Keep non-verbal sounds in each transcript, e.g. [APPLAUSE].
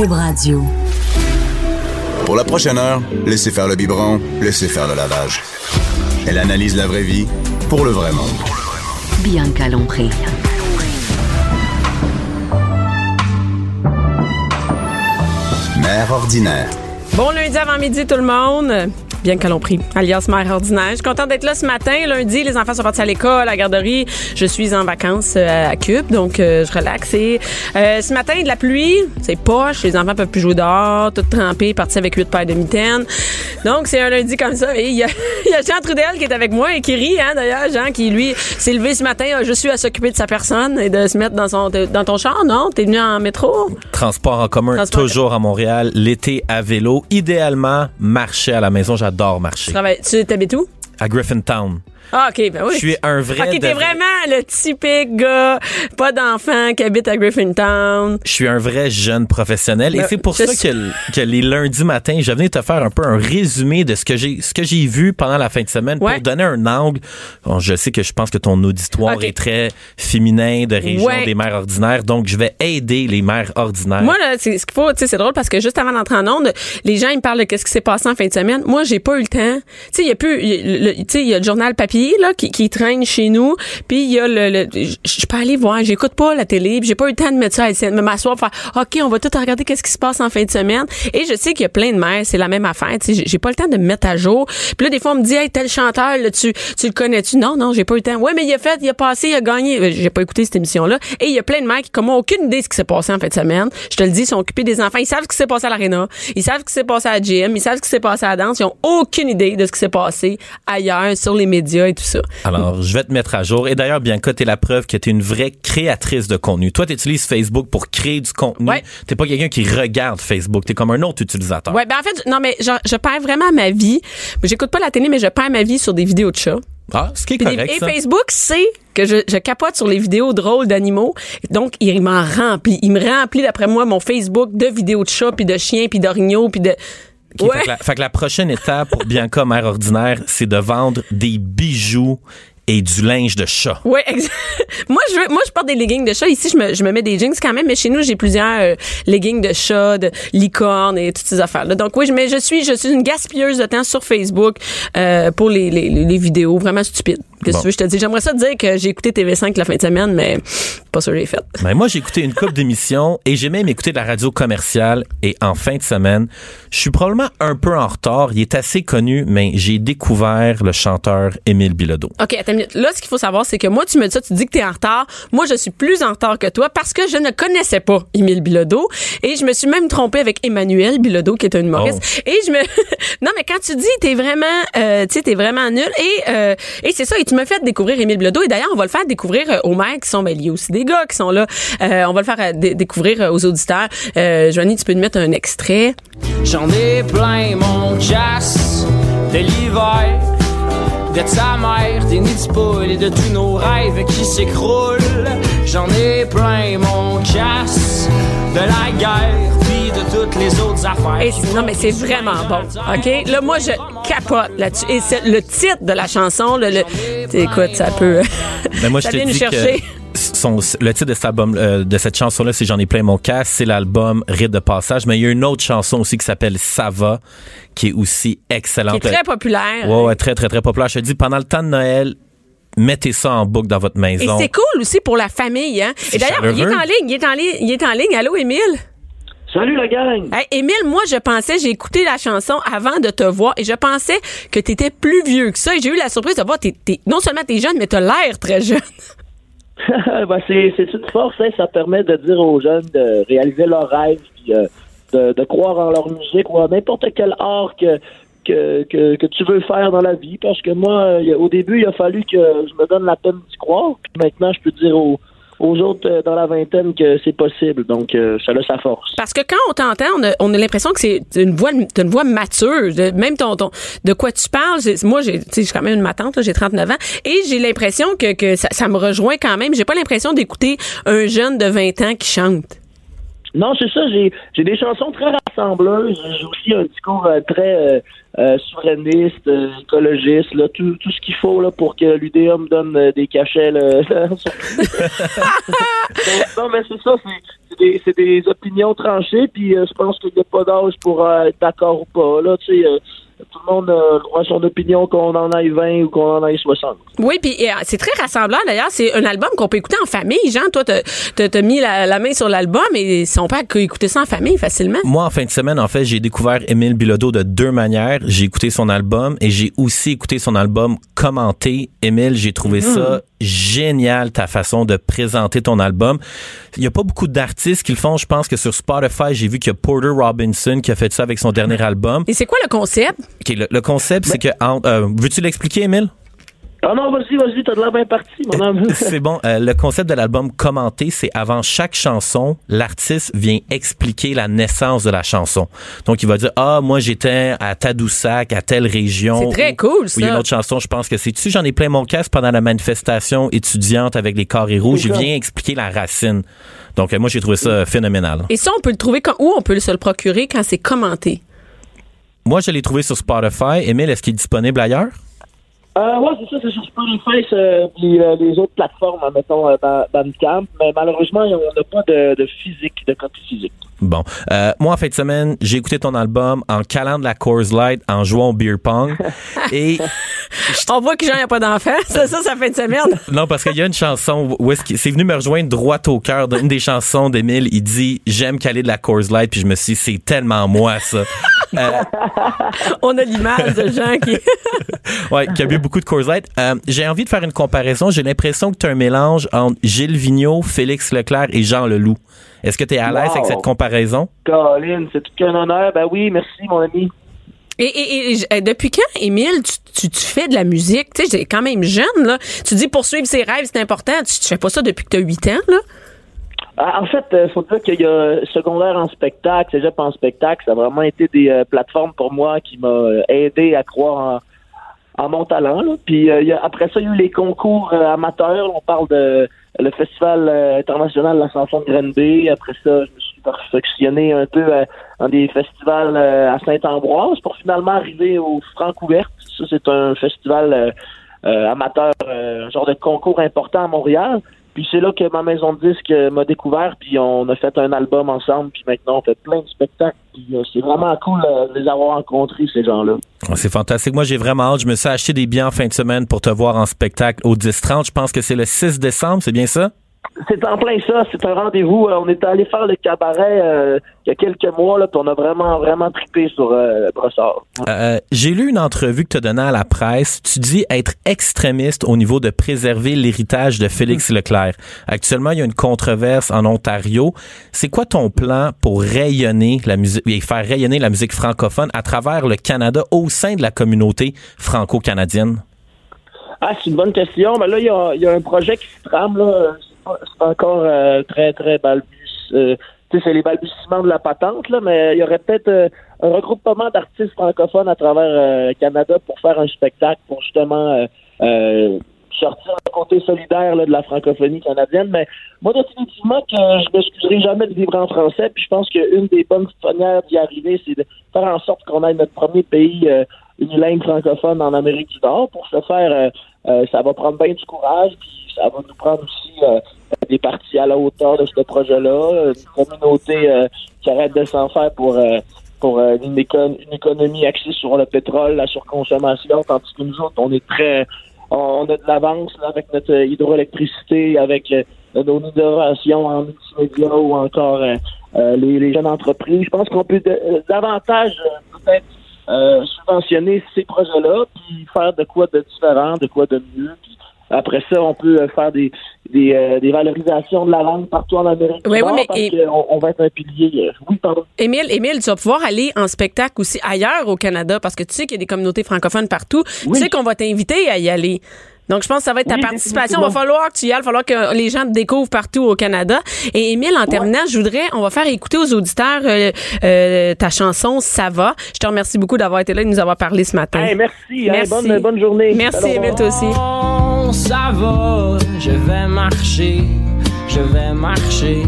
Cube Radio. Pour la prochaine heure, laissez faire le biberon, laissez faire le lavage. Elle analyse la vraie vie pour le vrai monde. Bianca Lompré. Mère ordinaire. Bon lundi avant midi tout le monde. Bien que l'on prie, alias mère ordinaire. Je suis contente d'être là ce matin. Lundi, les enfants sont partis à l'école, à la garderie. Je suis en vacances euh, à Cube, donc euh, je relaxe. Et euh, ce matin, de la pluie, c'est poche. Les enfants peuvent plus jouer dehors, tout trempés, partis avec huit paires de mitaines. Donc, c'est un lundi comme ça. Et il y [LAUGHS] y a Jean Trudel qui est avec moi et qui rit, hein, d'ailleurs. Jean qui, lui, s'est levé ce matin, a juste eu à s'occuper de sa personne et de se mettre dans son dans ton char, non? T'es venu en métro? Transport en commun, Transport- toujours à Montréal. L'été à vélo. Idéalement, marcher à la maison. J'adore marcher. Tu travailles- Tu t'habites où? À Griffintown. Ah, OK, ben oui. Je suis un vrai... OK, t'es vrai- vraiment le typique gars, pas d'enfant, qui habite à Griffintown. Je suis un vrai jeune professionnel et Ben, c'est pour ça suis- que, que les lundis matins, je venais te faire un peu un résumé de ce que j'ai ce que j'ai vu pendant la fin de semaine Ouais. pour donner un angle. Bon, je sais que je pense que ton auditoire est très féminin de région Ouais. des mères ordinaires, donc je vais aider les mères ordinaires. Moi, là, c'est ce qu'il faut, tu sais, c'est drôle parce que juste avant d'entrer en onde, les gens, ils me parlent de qu'est-ce qui s'est passé en fin de semaine. Moi, j'ai pas eu le temps. Tu sais, il y a plus, tu sais, il y a le journal papier, là, qui, qui traîne chez nous. Puis il y a le, je peux aller voir, j'écoute pas la télé, j'ai pas eu le temps de mettre ça, de m'asseoir, faire, OK, on va tout regarder qu'est-ce qui se passe en fin de semaine. Et je sais qu'il y a plein de mères, c'est la même affaire. Tu sais, j'ai- pas le temps de me mettre à jour. Puis là, des fois, on me dit, hey, tel chanteur, là, tu, tu le connais-tu? Non, non, j'ai pas eu le temps. Ouais, mais il a fait, il a passé, il a gagné. Euh, J'ai pas écouté cette émission-là. Et il y a plein de mères qui, comme moi, aucune idée de ce qui s'est passé en fin de semaine. Je te le dis, ils sont occupés des enfants. Ils savent ce qui s'est passé à l'aréna. Ils savent ce qui s'est passé à la gym. Ils savent ce qui s'est passé à la danse. Ils ont aucune idée de ce qui s'est passé ailleurs, sur les médias et tout ça. Alors, je vais te mettre à jour. Et d'ailleurs, Bianca, t'es la preuve que t'es une vraie créatrice de contenu. Toi, t'utilises Facebook pour créer du contenu. Ouais. T'es pas quelqu'un qui regarde Facebook. T'es comme un autre utilisateur. Ouais, ben en fait, non, mais je, je perds vraiment ma vie. J'écoute pas la télé, mais je perds ma vie sur des vidéos de chats. Ah, ce qui est des- correct, et ça. Facebook sait que je, je capote sur les vidéos drôles d'animaux. Donc, il m'en remplit. Il me remplit, d'après moi, mon Facebook de vidéos de chats, puis de chiens, puis d'orignaux, puis de... Ouais. fait, que la, fait que la prochaine étape pour Bianca, mère ordinaire, c'est de vendre des bijoux et du linge de chat. Exact. [LAUGHS] moi, je veux, moi, je porte des leggings de chat. Ici, je me, je me mets des jeans quand même, mais chez nous, j'ai plusieurs euh, leggings de chat, de licorne et toutes ces affaires-là. Donc, oui, je- mais je suis, je suis une gaspilleuse de temps sur Facebook euh, pour les, les, les vidéos vraiment stupides. Qu'est-ce que Bon. tu veux, je te dis? J'aimerais ça te dire que j'ai écouté TV5 la fin de semaine, mais pas sûr que j'ai fait. Ben, moi, j'ai écouté une couple d'émissions et j'ai même écouté de la radio commerciale et en fin de semaine, je suis probablement un peu en retard. Il est assez connu, mais j'ai découvert le chanteur Émile Bilodeau. OK, attends une minute. Là, ce qu'il faut savoir, c'est que moi, tu me dis ça, tu dis que tu es en retard. Moi, je suis plus en retard que toi parce que je ne connaissais pas Émile Bilodeau. Et je me suis même trompée avec Emmanuel Bilodeau, qui est un humoriste. Et je me... [LAUGHS] non, mais quand tu dis, t'es vraiment, euh, tu sais, t'es vraiment nul. Et, euh, et c'est ça, et tu me fais découvrir Émile Bilodeau. Et d'ailleurs, on va le faire découvrir euh, aux mères qui sont, ben, il y a aussi des gars qui sont là. Euh, on va le faire euh, dé- découvrir aux auditeurs. Euh, Joanie, tu peux nous mettre un extrait. J'en ai plein mon casse de l'hiver, de sa mère, des nids de poules et de tous nos rêves qui s'écroulent. J'en ai plein mon casse de la guerre, toutes les autres affaires. Et non, mais c'est vraiment bon. OK? Là, moi, je capote là-dessus. Et c'est le titre de la chanson, le, le- écoute, ça peut. Mais moi, [LAUGHS] je ça te vient nous dis chercher. que son, le titre de cet album, euh, de cette chanson-là, c'est J'en ai plein mon casque. C'est l'album Rite de passage. Mais il y a une autre chanson aussi qui s'appelle Ça va, qui est aussi Qui excellente. est très populaire. Ouais, ouais, très, très, très populaire. Je te dis, pendant le temps de Noël, mettez ça en boucle dans votre Et maison. c'est cool aussi pour la famille, hein? Et d'ailleurs, il est en ligne, il est en ligne, il est en ligne. Allô, Émile? Salut la gang! Hey, Émile, moi, je pensais, j'ai écouté la chanson avant de te voir et je pensais que tu étais plus vieux que ça. Et j'ai eu la surprise de voir, t'es, t'es- non seulement t'es jeune, mais t'as l'air très jeune. [LAUGHS] [LAUGHS] ben, c'est, c'est une force, hein, ça permet de dire aux jeunes de réaliser leurs rêves, puis euh, de, de croire en leur musique ou à n'importe quel art que, que, que, que tu veux faire dans la vie. Parce que moi, euh, au début, il a fallu que je me donne la peine d'y croire. Puis maintenant, je peux dire aux, aux autres euh, dans la vingtaine que c'est possible. Donc, euh, ça a sa force. Parce que quand on t'entend, on a, a l'impression que c'est une voix, une voix mature. Même ton, ton, de quoi tu parles. Moi, j'ai, sais, j'ai quand même une matante, j'ai 39 ans, et j'ai l'impression que, que ça, ça me rejoint quand même. J'ai pas l'impression d'écouter un jeune de 20 ans qui chante. Non, c'est ça. J'ai, j'ai des chansons très racissantes. rassembleuse. J'ai aussi un discours euh, très euh, euh, souverainiste, euh, écologiste, là, tout, tout ce qu'il faut là, pour que l'UDA donne des cachets. [LAUGHS] Non, mais c'est ça, c'est- des, c'est des opinions tranchées, puis je pense qu'il n'y a pas d'âge pour être d'accord ou pas. Là, tu sais, tout le monde a droit à son opinion, qu'on en aille 20 ou qu'on en aille 60. Oui, puis euh, c'est très rassemblant d'ailleurs. C'est un album qu'on peut écouter en famille. Jean, toi, t'as mis la, la main sur l'album et si on peut écouter ça en famille facilement. Moi, en fin de semaine, en fait, j'ai découvert Émile Bilodeau de deux manières. J'ai écouté son album et j'ai aussi écouté son album commenté. Émile, j'ai trouvé ça génial, ta façon de présenter ton album. Il y a pas beaucoup d'artistes qui le font. Je pense que sur Spotify, j'ai vu qu'il y a Porter Robinson qui a fait ça avec son dernier [LAUGHS] album. Et c'est quoi le concept? Le, le concept, c'est que... euh, Veux-tu l'expliquer, Émile? Ah non, vas-y, vas-y, t'as de l'air bien parti, mon [LAUGHS] homme. C'est bon. Euh, le concept de l'album commenté, c'est avant chaque chanson, l'artiste vient expliquer la naissance de la chanson. Donc, il va dire, ah, moi, j'étais à Tadoussac, à telle région. C'est très Ou- cool, ou Il y a une ça. autre chanson, je pense que c'est tu j'en ai plein mon casque pendant la manifestation étudiante avec les carrés rouges. Ça. viens expliquer la racine. Donc, euh, moi, j'ai trouvé ça phénoménal. Et ça, on peut le trouver quand, où on peut se le procurer quand c'est commenté? Moi, je l'ai trouvé sur Spotify. Émile, est-ce qu'il est disponible ailleurs? Euh, ouais, c'est ça, c'est sur Spotify, euh, euh, les autres plateformes, hein, mettons euh, Ba- Bandcamp, mais malheureusement, on n'a pas de, de physique, de copie physique. Bon. Euh, moi, en fin de semaine, j'ai écouté ton album en calant de la Coors Light, en jouant au beer pong. [LAUGHS] Et On voit que Jean n'a pas d'enfant. Ça, ça, ça fait une semaine. [LAUGHS] Non, parce qu'il y a une chanson où est-ce c'est venu me rejoindre droit au cœur d'une des chansons d'Émile. Il dit J'aime caler de la Coors Light, puis je me suis dit C'est tellement moi, ça. Euh, [LAUGHS] On a l'image de Jean qui. ouais, qui a bu beaucoup de Coors Light. Euh, J'ai envie de faire une comparaison. J'ai l'impression que tu as un mélange entre Gilles Vigneault, Félix Leclerc et Jean Leloup. Est-ce que tu es à l'aise Wow. avec cette comparaison? Colin, c'est tout qu'un honneur. Ben oui, merci, mon ami. Et, et- et- et depuis quand, Émile, tu, tu, tu fais de la musique? Tu sais, j'ai quand même jeune, là. Tu dis poursuivre ses rêves, c'est important. Tu, tu fais pas ça depuis que tu as 8 ans, là? Ah, En fait, il faut dire qu'il y a secondaire en spectacle, cégep en spectacle, ça a vraiment été des euh, plateformes pour moi qui m'a euh, aidé à croire en, en mon talent. là. Puis euh, y a- après ça, il y a eu les concours euh, amateurs. On parle de le Festival euh, international de la chanson de Grenby. Après ça, je me suis perfectionné un peu euh, dans des festivals à Saint-Ambroise pour finalement arriver au Francouverte. Ça, c'est un festival amateur, un genre de concours important à Montréal. Puis c'est là que ma maison de disques euh, m'a découvert, puis on a fait un album ensemble, puis maintenant on fait plein de spectacles. Puis c'est vraiment cool de les avoir rencontrés, ces gens-là. C'est fantastique. Moi, j'ai vraiment hâte. Je me suis acheté des billets en fin de semaine pour te voir en spectacle au 10-30. Je pense que c'est le 6 décembre, c'est bien ça? C'est en plein ça, c'est un rendez-vous. Euh, on est allé faire le cabaret euh, il y a quelques mois, là, puis on a vraiment, vraiment trippé sur euh, Brossard. Euh, j'ai lu une entrevue que tu as donnée à la presse. Tu dis être extrémiste au niveau de préserver l'héritage de Félix Leclerc. Actuellement, il y a une controverse en Ontario. C'est quoi ton plan pour rayonner la musique et faire rayonner la musique francophone à travers le Canada au sein de la communauté franco-canadienne? Ah, c'est une bonne question. Mais là, il y a, il y a un projet qui se trame, là. C'est encore euh, très, très balbus. euh, c'est les balbutiements de la patente, là, mais il y aurait peut-être euh, un regroupement d'artistes francophones à travers euh, Canada pour faire un spectacle, pour justement euh, sortir le côté solidaire là, de la francophonie canadienne. Mais moi, définitivement, que je m'excuserai jamais de vivre en français. Puis je pense qu'une des bonnes manières d'y arriver, c'est de faire en sorte qu'on ait notre premier pays euh, unilingue francophone en Amérique du Nord. Pour ce faire, euh, ça va prendre bien du courage, puis ça va nous prendre aussi euh, des parties à la hauteur de ce projet-là, une communauté euh, qui arrête de s'en faire pour euh, pour euh, une, écon- une économie axée sur le pétrole, la surconsommation, tandis que nous autres, on est très on, a de l'avance avec notre hydroélectricité, avec nos innovations en multimédia ou encore les, les jeunes entreprises. Je pense qu'on peut davantage peut-être euh, subventionner ces projets-là, puis faire de quoi de différent, de quoi de mieux. Puis après ça, on peut euh, faire des, des, euh, des valorisations de la langue partout en Amérique du Oui, oui, mais- parce et- qu'on on va être un pilier. oui, pardon. Émile, Émile, tu vas pouvoir aller en spectacle aussi ailleurs au Canada parce que tu sais qu'il y a des communautés francophones partout. Oui. Tu sais qu'on va t'inviter à y aller. Donc, je pense que ça va être ta participation. Il va falloir que tu y ailles, il va falloir que les gens te découvrent partout au Canada. Et Émile, en terminant, je voudrais, on va faire écouter aux auditeurs euh, euh, ta chanson Ça va. Je te remercie beaucoup d'avoir été là et de nous avoir parlé ce matin. Hey, merci. Hein, merci. Bonne, bonne, journée. Merci, Émile, toi aussi. Oh, ça va, je vais marcher, je vais marcher.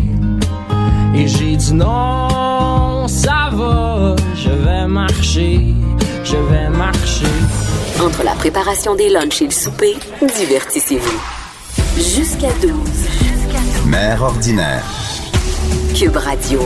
Et j'ai dit non, ça va, je vais marcher, je vais marcher. Entre la préparation des lunchs et le souper, divertissez-vous. Jusqu'à 12. Mère ordinaire. Cube Radio.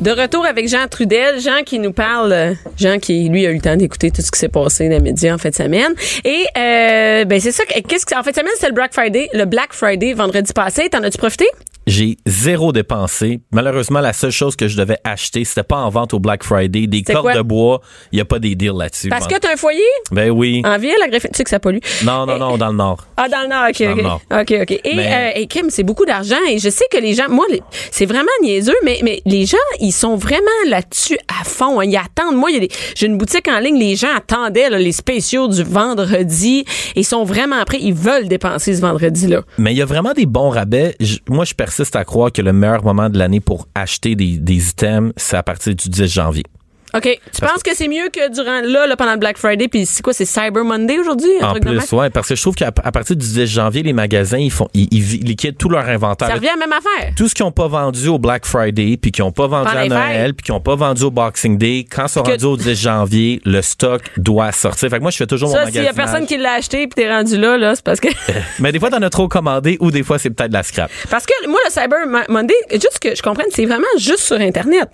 De retour avec Jean Trudel, Jean qui nous parle, Jean qui lui a eu le temps d'écouter tout ce qui s'est passé dans les médias en fin de semaine. Et euh, ben c'est ça. Qu'est-ce que en fin de semaine c'était le Black Friday, le Black Friday vendredi passé. T'en as-tu profité? J'ai zéro dépensé. Malheureusement, la seule chose que je devais acheter, c'était pas en vente au Black Friday. Des cordes quoi? de bois, il y a pas des deals là-dessus. Parce que t'as un foyer? Ben oui. en ville, la greffe, tu sais que ça pollue. Non, non, non, dans le Nord. Ah, dans le Nord, OK, Dans OK. le Nord. OK, OK. Et, Mais- euh, et Kim, c'est beaucoup d'argent. Et je sais que les gens, moi, c'est vraiment niaiseux, mais, mais les gens, ils sont vraiment là-dessus à fond. hein. Ils attendent. Moi, j'ai une boutique en ligne, les gens attendaient là, les spéciaux du vendredi. Ils sont vraiment prêts. Ils veulent dépenser ce vendredi-là. Mais il y a vraiment des bons rabais. Moi, je persiste à croire que le meilleur moment de l'année pour acheter des, des items, c'est à partir du 10 janvier. OK. Tu penses que c'est mieux que durant, là, là, pendant le Black Friday, puis c'est quoi, c'est Cyber Monday aujourd'hui? En truc plus, ouais, parce que je trouve qu'à partir du 10 janvier, les magasins, ils font, ils, ils liquident tout leur inventaire. Ça revient à la même affaire. Tout ce qu'ils n'ont pas vendu au Black Friday, puis qu'ils n'ont pas vendu Pendant à Noël, puis qu'ils n'ont pas vendu au Boxing Day, quand c'est Que- rendu au 10 janvier, le stock doit sortir. Fait que moi, je fais toujours mon Ça, s'il y a personne qui l'a acheté puis t'es rendu là, là, c'est parce que. [LAUGHS] Mais des fois, t'en as trop commandé ou des fois, c'est peut-être de la scrap. Parce que moi, le Cyber Mo- Monday, juste que je comprenne, c'est vraiment juste sur Internet.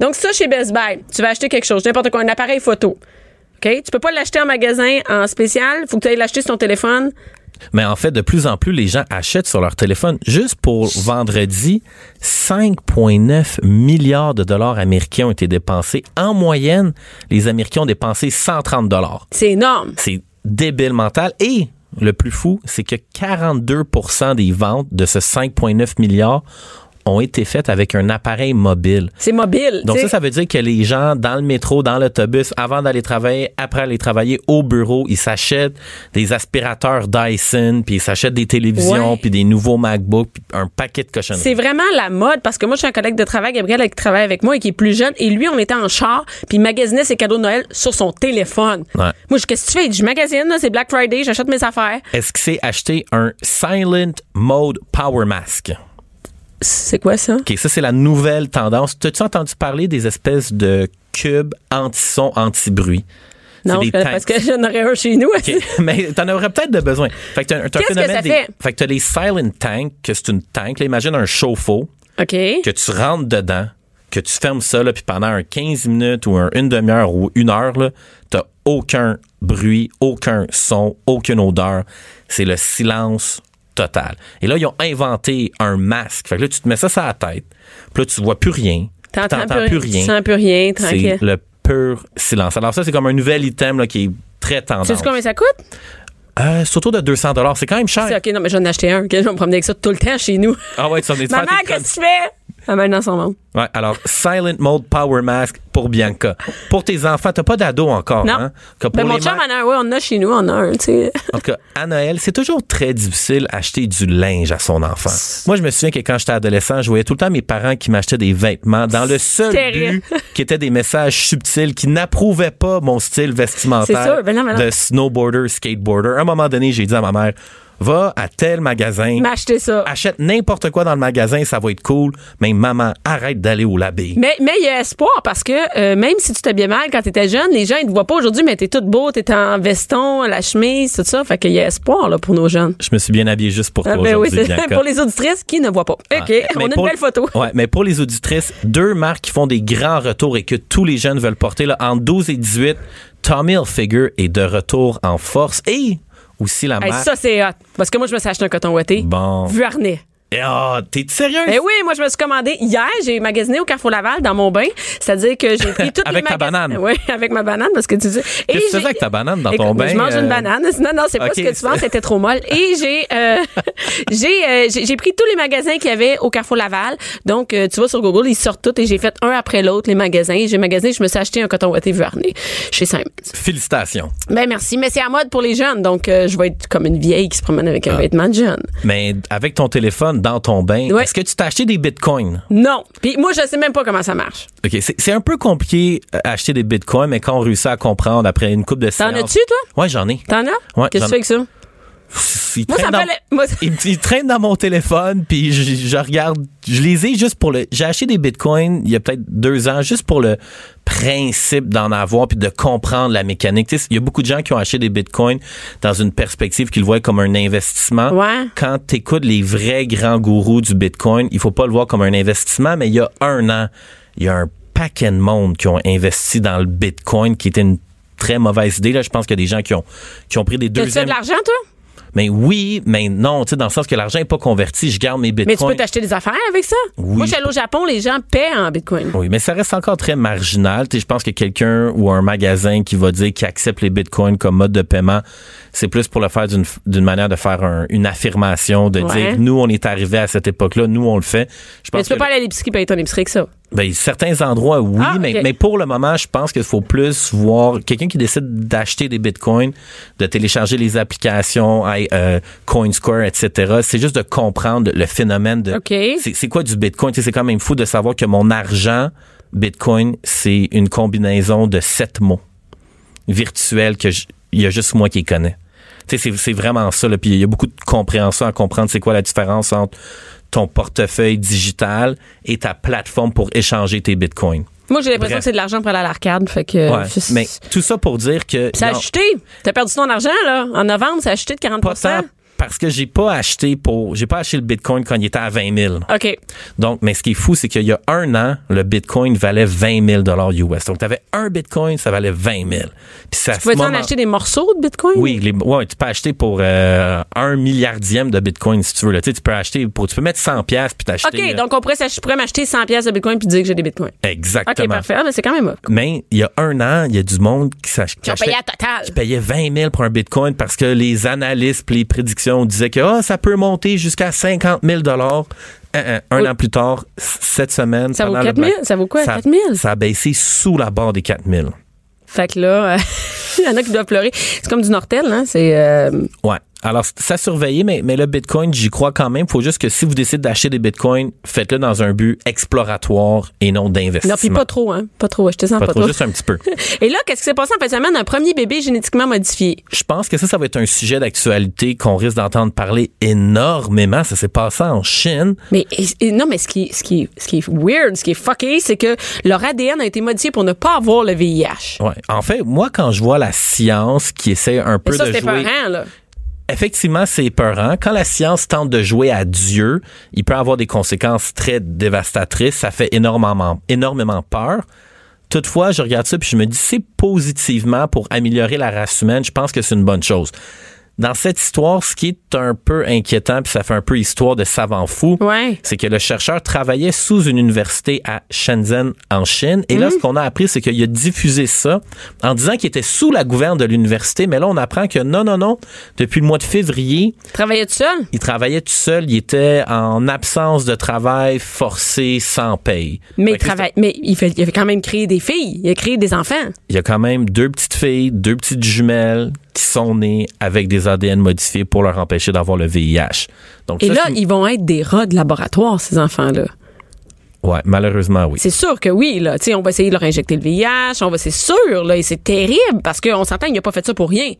Donc, ça, chez Best Buy, tu vas acheter quelque chose, n'importe quoi, un appareil photo. OK? Tu peux pas l'acheter en magasin en spécial. Faut que tu ailles l'acheter sur ton téléphone. Mais en fait, de plus en plus, les gens achètent sur leur téléphone. Juste pour vendredi, 5,9 milliards de dollars américains ont été dépensés. En moyenne, les Américains ont dépensé 130 dollars. C'est énorme. C'est débile mental. Et le plus fou, c'est que 42% des ventes de ce 5,9 milliards ont été faites avec un appareil mobile. C'est mobile. Donc ça, ça veut dire que les gens dans le métro, dans l'autobus, avant d'aller travailler, après aller travailler au bureau, ils s'achètent des aspirateurs Dyson, puis ils s'achètent des télévisions, Ouais. puis des nouveaux MacBooks, puis un paquet de cochonneries. C'est vraiment la mode parce que moi, je suis un collègue de travail, Gabriel, qui travaille avec moi et qui est plus jeune. Et lui, on était en char, puis il magasinait ses cadeaux de Noël sur son téléphone. Ouais. Moi, je qu'est-ce que tu fais? Je magasine, c'est Black Friday, j'achète mes affaires. Est-ce que c'est acheter un Silent Mode Power Mask? C'est quoi ça? OK, ça, c'est la nouvelle tendance. T'as-tu entendu parler des espèces de cubes anti-son, anti-bruit? Non, je tanks. parce que j'en aurais un chez nous. OK, [LAUGHS] mais t'en aurais peut-être de besoin. Fait que t'as t'as Qu'est-ce que ça des- fait? Fait que t'as les silent tanks, que c'est une tank. Là, imagine un chauffe-eau OK. que tu rentres dedans, que tu fermes ça, là, puis pendant un 15 minutes ou un, une demi-heure ou une heure, là, t'as aucun bruit, aucun son, aucune odeur. C'est le silence total. Et là, ils ont inventé un masque. Fait que là, tu te mets ça sur la tête. Puis là, tu vois plus rien. T'entends plus, plus rien. Tu sens plus rien, tranquille. C'est le pur silence. Alors ça, c'est comme un nouvel item là, qui est très tendance. Tu sais combien ça coûte? Euh, c'est autour de 200 dollars. C'est quand même cher. OK, non, mais j'en ai acheté un. Je vais me promener avec ça tout le temps chez nous. Ah ouais, tu en es [LAUGHS] Maman, qu'est-ce que tu fais? Ah, ben, dans son monde. Ouais, alors, Silent Mode Power Mask pour Bianca. Pour tes enfants, t'as pas d'ado encore, Non. hein? Que pour Ben, mon chum. Oui, on en a chez nous, on en a un, tu sais. En tout cas, à Noël, c'est toujours très difficile acheter du linge à son enfant. Moi, je me souviens que quand j'étais adolescent, je voyais tout le temps mes parents qui m'achetaient des vêtements dans le seul Terrible. but qui étaient des messages subtils qui n'approuvaient pas mon style vestimentaire C'est sûr, ben non, ben non. de snowboarder, skateboarder. À un moment donné, j'ai dit à ma mère, va à tel magasin, M'acheter ça. achète n'importe quoi dans le magasin, ça va être cool, mais maman, arrête d'aller au labé. Mais mais il y a espoir parce que euh, même si tu t'habillais mal quand t'étais jeune, les gens ils te voient pas aujourd'hui, mais t'es toute beau, t'es en veston, la chemise, tout ça. Fait qu'il y a espoir là, pour nos jeunes. Je me suis bien habillé juste pour toi Ah, ben oui, aujourd'hui, [LAUGHS] pour les auditrices qui ne voient pas. OK, Mais on a une belle photo. [LAUGHS] Ouais, mais pour les auditrices, deux marques qui font des grands retours et que tous les jeunes veulent porter, là, en 12 et 18, Tommy Hilfiger est de retour en force et aussi la Hey, marque. ça c'est hot parce que moi je me suis acheté un coton ouaté. Bon. Vuarnet. Et, Ah, t'es sérieuse? Ben oui, moi je me suis commandé hier, j'ai magasiné au Carrefour Laval dans mon bain, c'est-à-dire que j'ai pris [LAUGHS] toutes Avec les ta magas- banane. Oui, avec ma banane parce que tu sais. Qu'est-ce que tu faisais avec ta banane dans ton Écoute, bain, Je mange euh? une banane. Non, non, c'est pas Ok, ce que tu penses, c'était trop molle. Et j'ai euh, [LAUGHS] j'ai euh, j'ai j'ai pris tous les magasins qu'il y avait au Carrefour Laval. Donc euh, tu vas sur Google, ils sortent tous et j'ai fait un après l'autre les magasins. J'ai magasiné, je me suis acheté un coton ouaté Vuarnet chez Simons. Félicitations. Ben merci, mais c'est à mode pour les jeunes, donc euh, je vais être comme une vieille qui se promène avec un Ah. vêtement de jeune. Mais avec ton téléphone dans ton bain, Ouais. est-ce que tu t'as acheté des bitcoins? Non. Puis moi, je sais même pas comment ça marche. OK, c'est un peu compliqué euh, acheter des bitcoins, mais quand on réussit à comprendre après une coupe de T'en séances- as-tu, toi? Ouais, j'en ai. T'en as? Ouais, Qu'est-ce que tu fais avec ça? Il Moi, ça traîne me dans- moi, il, il traîne dans mon téléphone, puis je, je regarde, je les ai juste pour le. J'ai acheté des bitcoins il y a peut-être deux ans, juste pour le principe d'en avoir puis de comprendre la mécanique. Tu sais, il y a beaucoup de gens qui ont acheté des bitcoins dans une perspective qu'ils voient comme un investissement. Ouais. Quand tu écoutes les vrais grands gourous du bitcoin, il faut pas le voir comme un investissement, mais il y a un an, il y a un paquet de monde qui ont investi dans le bitcoin, qui était une très mauvaise idée. Là, je pense qu'il y a des gens qui ont qui ont pris des T'as-tu de deuxièmes. l'argent, toi? Mais oui, mais non, tu sais, dans le sens que l'argent est pas converti, je garde mes Mais bitcoins. tu peux t'acheter des affaires avec ça? Oui. Moi, je suis allée au Japon, les gens paient en bitcoin. Oui, mais ça reste encore très marginal. Tu sais, je pense que quelqu'un ou un magasin qui va dire qu'il accepte les bitcoins comme mode de paiement, c'est plus pour le faire d'une d'une manière de faire un- une affirmation, de Ouais. dire nous on est arrivé à cette époque-là, nous on le fait. Je Mais tu peux que pas aller à l'épicerie payer ton épicerie avec ça. Ben, certains endroits, oui, Ah, mais, mais pour le moment, je pense qu'il faut plus voir quelqu'un qui décide d'acheter des bitcoins, de télécharger les applications, euh, CoinSquare, etc. C'est juste de comprendre le phénomène de. OK. C'est quoi du bitcoin? C'est quand même fou de savoir que mon argent, bitcoin, c'est une combinaison de sept mots virtuels que il y a juste moi qui les connais. Tu sais, c'est c'est vraiment ça. Là. Puis il y a beaucoup de compréhension à comprendre c'est quoi la différence entre ton portefeuille digital et ta plateforme pour échanger tes bitcoins. Moi, j'ai l'impression que c'est de l'argent pour aller à l'arcade. Fait que. Ouais. je- Mais tout ça pour dire que Ça a non, acheté. T'as perdu ton argent, là. En novembre, ça a acheté de 40 pas tant parce que j'ai pas acheté pour j'ai pas acheté le bitcoin quand il était à 20 000. OK. Donc, mais ce qui est fou, c'est qu'il y a un an, le bitcoin valait 20 000 dollars US. Donc, tu avais un bitcoin, ça valait 20 000. Puis ça, Tu pouvais-tu en acheter des morceaux de bitcoin? Oui, les, ouais, tu peux acheter pour euh, un milliardième de bitcoin si tu veux. Là. Tu, sais, tu peux acheter pour, tu peux mettre 100 pièces puis t'acheter. OK, euh, donc on pourrait, je pourrais m'acheter 100 pièces de bitcoin puis dire que j'ai des bitcoins. exactement. OK, parfait. Ah, mais c'est quand même. Mais il y a un an, il y a du monde qui, s'ach- qui Qui achetait- à total. qui payait 20 000 pour un bitcoin parce que les analystes puis les prédictions disaient que ah, ça peut monter jusqu'à 50 000 dollars. Un, un Oui. an plus tard, cette semaine, Ça vaut pendant le 4 000? Black- Ça vaut quoi, ça, 4 000? Ça a baissé sous la barre des 4 000. Fait que là, euh, [LAUGHS] il y en a qui doivent pleurer. C'est comme du Nortel, hein? C'est. euh, Ouais. Alors, ça surveiller, mais, mais le Bitcoin, j'y crois quand même. faut juste que si vous décidez d'acheter des Bitcoins, faites-le dans un but exploratoire et non d'investissement. Non, puis pas trop, hein? Pas trop. Achetez-en Pas pas, trop, juste un petit peu. [LAUGHS] Et là, qu'est-ce qui s'est passé en fin de semaine? Un premier bébé génétiquement modifié. Je pense que ça, ça va être un sujet d'actualité qu'on risque d'entendre parler énormément. Ça s'est passé en Chine. Mais et- et non, mais ce qui, ce qui, ce qui est weird, ce qui est fucké, c'est que leur ADN a été modifié pour ne pas avoir le VIH. Ouais. En fait, moi, quand je vois la science qui essaie un peu ça, de jouer... peurant, là. Effectivement, c'est épeurant. Quand la science tente de jouer à Dieu, il peut avoir des conséquences très dévastatrices. Ça fait énormément, énormément peur. Toutefois, je regarde ça puis je me dis, c'est positivement pour améliorer la race humaine. Je pense que c'est une bonne chose. Dans cette histoire, ce qui est un peu inquiétant, puis ça fait un peu histoire de savant fou, Ouais. c'est que le chercheur travaillait sous une université à Shenzhen, en Chine. Et là, ce qu'on a appris, c'est qu'il a diffusé ça en disant qu'il était sous la gouverne de l'université. Mais là, on apprend que non, non, non. Depuis le mois de février, Travaillais tout seul? il travaillait tout seul. Il était en absence de travail forcé sans paye. Mais il travaille, mais il, fait, il avait quand même créé des filles. Il a créé des enfants. Il y a quand même deux petites filles, deux petites jumelles qui sont nées avec des ADN modifiés pour leur empêcher d'avoir le VIH. Donc Et ça, là, ils vont être des rats de laboratoire, ces enfants-là. ouais, malheureusement, oui. C'est sûr que oui, là. Tu sais, on va essayer de leur injecter le VIH, on va, c'est sûr, là. Et c'est terrible parce qu'on s'entend, il n'a pas fait ça pour rien.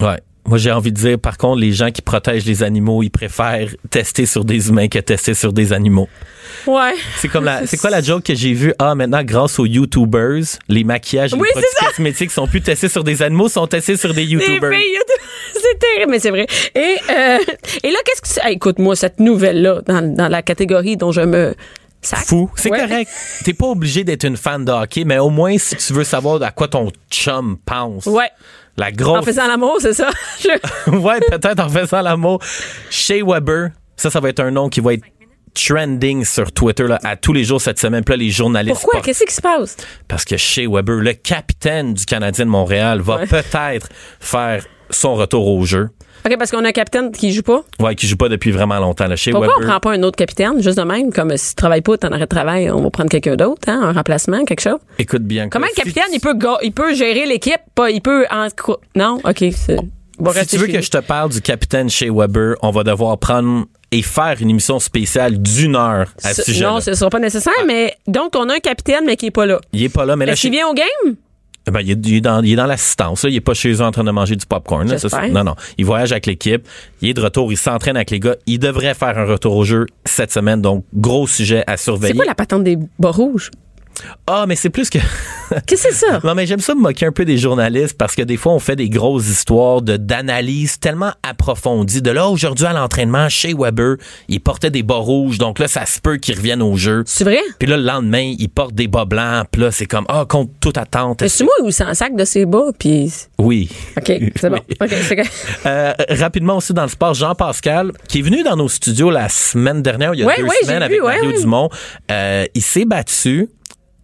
Ouais. Moi, j'ai envie de dire, par contre, les gens qui protègent les animaux, ils préfèrent tester sur des humains que tester sur des animaux. Ouais. C'est comme la, [LAUGHS] c'est quoi la joke que j'ai vue? Ah, maintenant, grâce aux YouTubers, les maquillages et Oui, les produits ça. cosmétiques sont plus testés sur des animaux, sont testés sur des YouTubers. [LAUGHS] c'est terrible, mais c'est vrai. Et, euh, et là, qu'est-ce que c'est? Ah, écoute-moi, cette nouvelle-là, dans, dans la catégorie dont je me sac. Fou. C'est Ouais. correct. [LAUGHS] T'es pas obligé d'être une fan de hockey, mais au moins, si tu veux savoir à quoi ton chum pense. Ouais. La En grosse. faisant l'amour, c'est ça? [LAUGHS] Ouais, peut-être en faisant l'amour. Shea Weber, ça, ça va être un nom qui va être trending sur Twitter là, à tous les jours cette semaine. Puis là, les journalistes. Pourquoi? Qu'est-ce qui se passe? Parce que Shea Weber, le capitaine du Canadien de Montréal, va Ouais. peut-être faire son retour au jeu. OK, parce qu'on a un capitaine qui joue pas. Ouais, qui joue pas depuis vraiment longtemps. Là. Pourquoi on Weber. prend pas un autre capitaine, juste de même, comme euh, si tu travailles pas, t'en arrêt de travail, on va prendre quelqu'un d'autre, hein, un remplacement, quelque chose? Écoute bien. Comment le capitaine, il peut, il peut gérer l'équipe, pas, il peut en, non? OK, c'est, bon, Si restez tu veux chez que je te parle du capitaine Shea Weber, on va devoir prendre et faire une émission spéciale d'une heure à ce Ce- sujet Non, ce sera pas nécessaire, mais donc on a un capitaine, mais qui est pas là. Il est pas là, mais là, Est-ce qu'il vient au game? Eh Ben, il, est, il est dans, il est dans l'assistance. là. Il est pas chez eux en train de manger du popcorn. là. Ça, c'est- non, non. Il voyage avec l'équipe. Il est de retour. Il s'entraîne avec les gars. Il devrait faire un retour au jeu cette semaine. Donc, gros sujet à C'est surveiller. quoi la patente des bas rouges? Ah, mais c'est plus que... [LAUGHS] Qu'est-ce que c'est ça? Non, mais j'aime ça me moquer un peu des journalistes parce que des fois, on fait des grosses histoires de d'analyse tellement approfondies. De là, aujourd'hui, à l'entraînement, chez Weber, il portait des bas rouges. Donc là, ça se peut qu'il revienne au jeu. C'est vrai? Puis là, le lendemain, il porte des bas blancs. Puis là, c'est comme, ah, contre toute attente. Mais c'est moi ou c'est un sac de ses bas, puis... Oui. OK, c'est bon. [LAUGHS] OK, c'est. Euh, rapidement aussi dans le sport, Jean-Pascal, qui est venu dans nos studios la semaine dernière, il y a Ouais, deux ouais, semaines, avec vu, Mario ouais. Dumont. Euh, il s'est battu.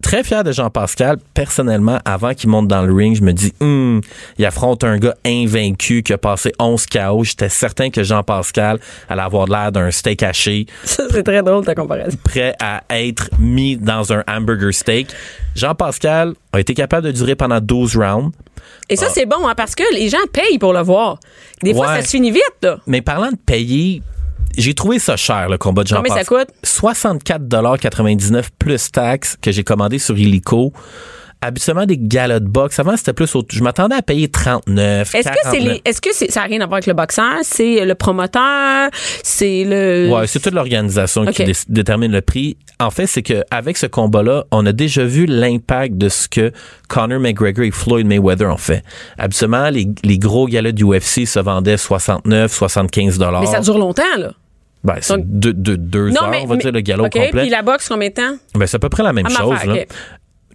Très fier de Jean-Pascal. Personnellement, avant qu'il monte dans le ring, je me dis, Hum, il affronte un gars invaincu qui a passé 11 KO. J'étais certain que Jean-Pascal allait avoir l'air d'un steak haché, Ça, c'est très drôle, ta comparaison. prêt à être mis dans un hamburger steak. Jean-Pascal a été capable de durer pendant 12 rounds. Et ça, c'est bon, hein, parce que les gens payent pour le voir. Des fois, Ouais. ça se finit vite, là. Mais parlant de payer, j'ai trouvé ça cher, le combat de jean Combien ça coûte? 64,99 plus taxes que j'ai commandé sur Illico. Habituellement, des galas de boxe. Avant, c'était plus... au- Je m'attendais à payer 39, Est-ce que c'est 49. les, est-ce que c'est, ça n'a rien à voir avec le boxeur? C'est le promoteur? C'est le. Ouais, c'est toute l'organisation qui dé- détermine le prix. En fait, c'est que avec ce combat-là, on a déjà vu l'impact de ce que Conor McGregor et Floyd Mayweather ont fait. Habituellement, les, les gros galas du UFC se vendaient 69, 75 dollars. Mais ça dure longtemps, là. Ben, c'est deux, deux, deux heures, on va dire, le gala OK, au complet. puis la boxe, combien de temps? Ben, c'est à peu près la même Ah, chose. affaire, là.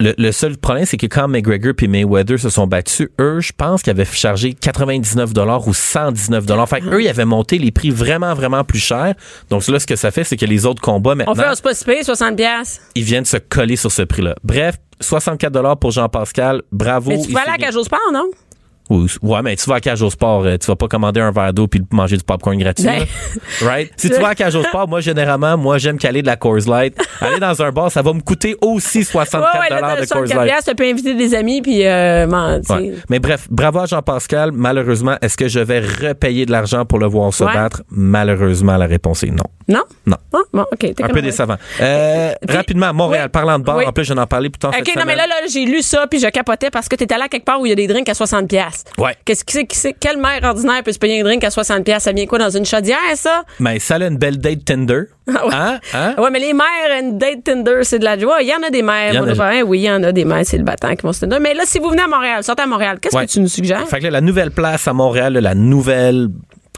Le, le seul problème, c'est que quand McGregor et Mayweather se sont battus, eux, je pense qu'ils avaient chargé 99 dollars ou 119 dollars. Fait eux, ils avaient monté les prix vraiment, vraiment plus chers. Donc là, ce que ça fait, c'est que les autres combats On maintenant, fait un spot spé, 60 pièces. ils viennent se coller sur ce prix-là. Bref, 64 dollars pour Jean-Pascal. Bravo. Mais tu vas aller à Sport, non? Ouais, mais tu vas à Cage au Sport, euh, tu vas pas commander un verre d'eau puis manger du popcorn gratuit. Ben. [LAUGHS] right? Si tu vas à Cage au Sport, moi, généralement, moi, j'aime caler de la Coors Light. [LAUGHS] Aller dans un bar, ça va me coûter aussi 64 ouais, ouais, là, de Coors 64 Light. tu peux inviter des amis, puis, euh, man, tu. Ouais. Mais bref, bravo à Jean-Pascal. Malheureusement, est-ce que je vais repayer de l'argent pour le voir se battre? Malheureusement, la réponse est non. Non? Non. Ah, bon, Un peu décevant. Euh, Puis- rapidement, Montréal, oui. parlant de bar, Oui. en plus, je n'en parlais plus tard cette OK, non, mais là, là j'ai lu ça, puis je capotais parce que t'es allé à quelque part où il y a des drinks à 60 pièces. Ouais. Qu'est-ce que c'est, qui c'est- quelle mère ordinaire peut se payer un drink à 60 pièces? Ça vient quoi, dans une chaudière, ça? Mais ça a une belle date Tinder. [LAUGHS] Ah ouais. Hein? Hein? Ouais, mais les mères, une date Tinder, c'est de la joie. Il y en a des mères. A- monoparaires. Oui, il y en a des mères célibataires qui vont se Tinder. Mais là, si vous venez à Montréal, sortez à Montréal, qu'est-ce Ouais. que tu nous suggères? Fait que là, la nouvelle place à Montréal, la nouvelle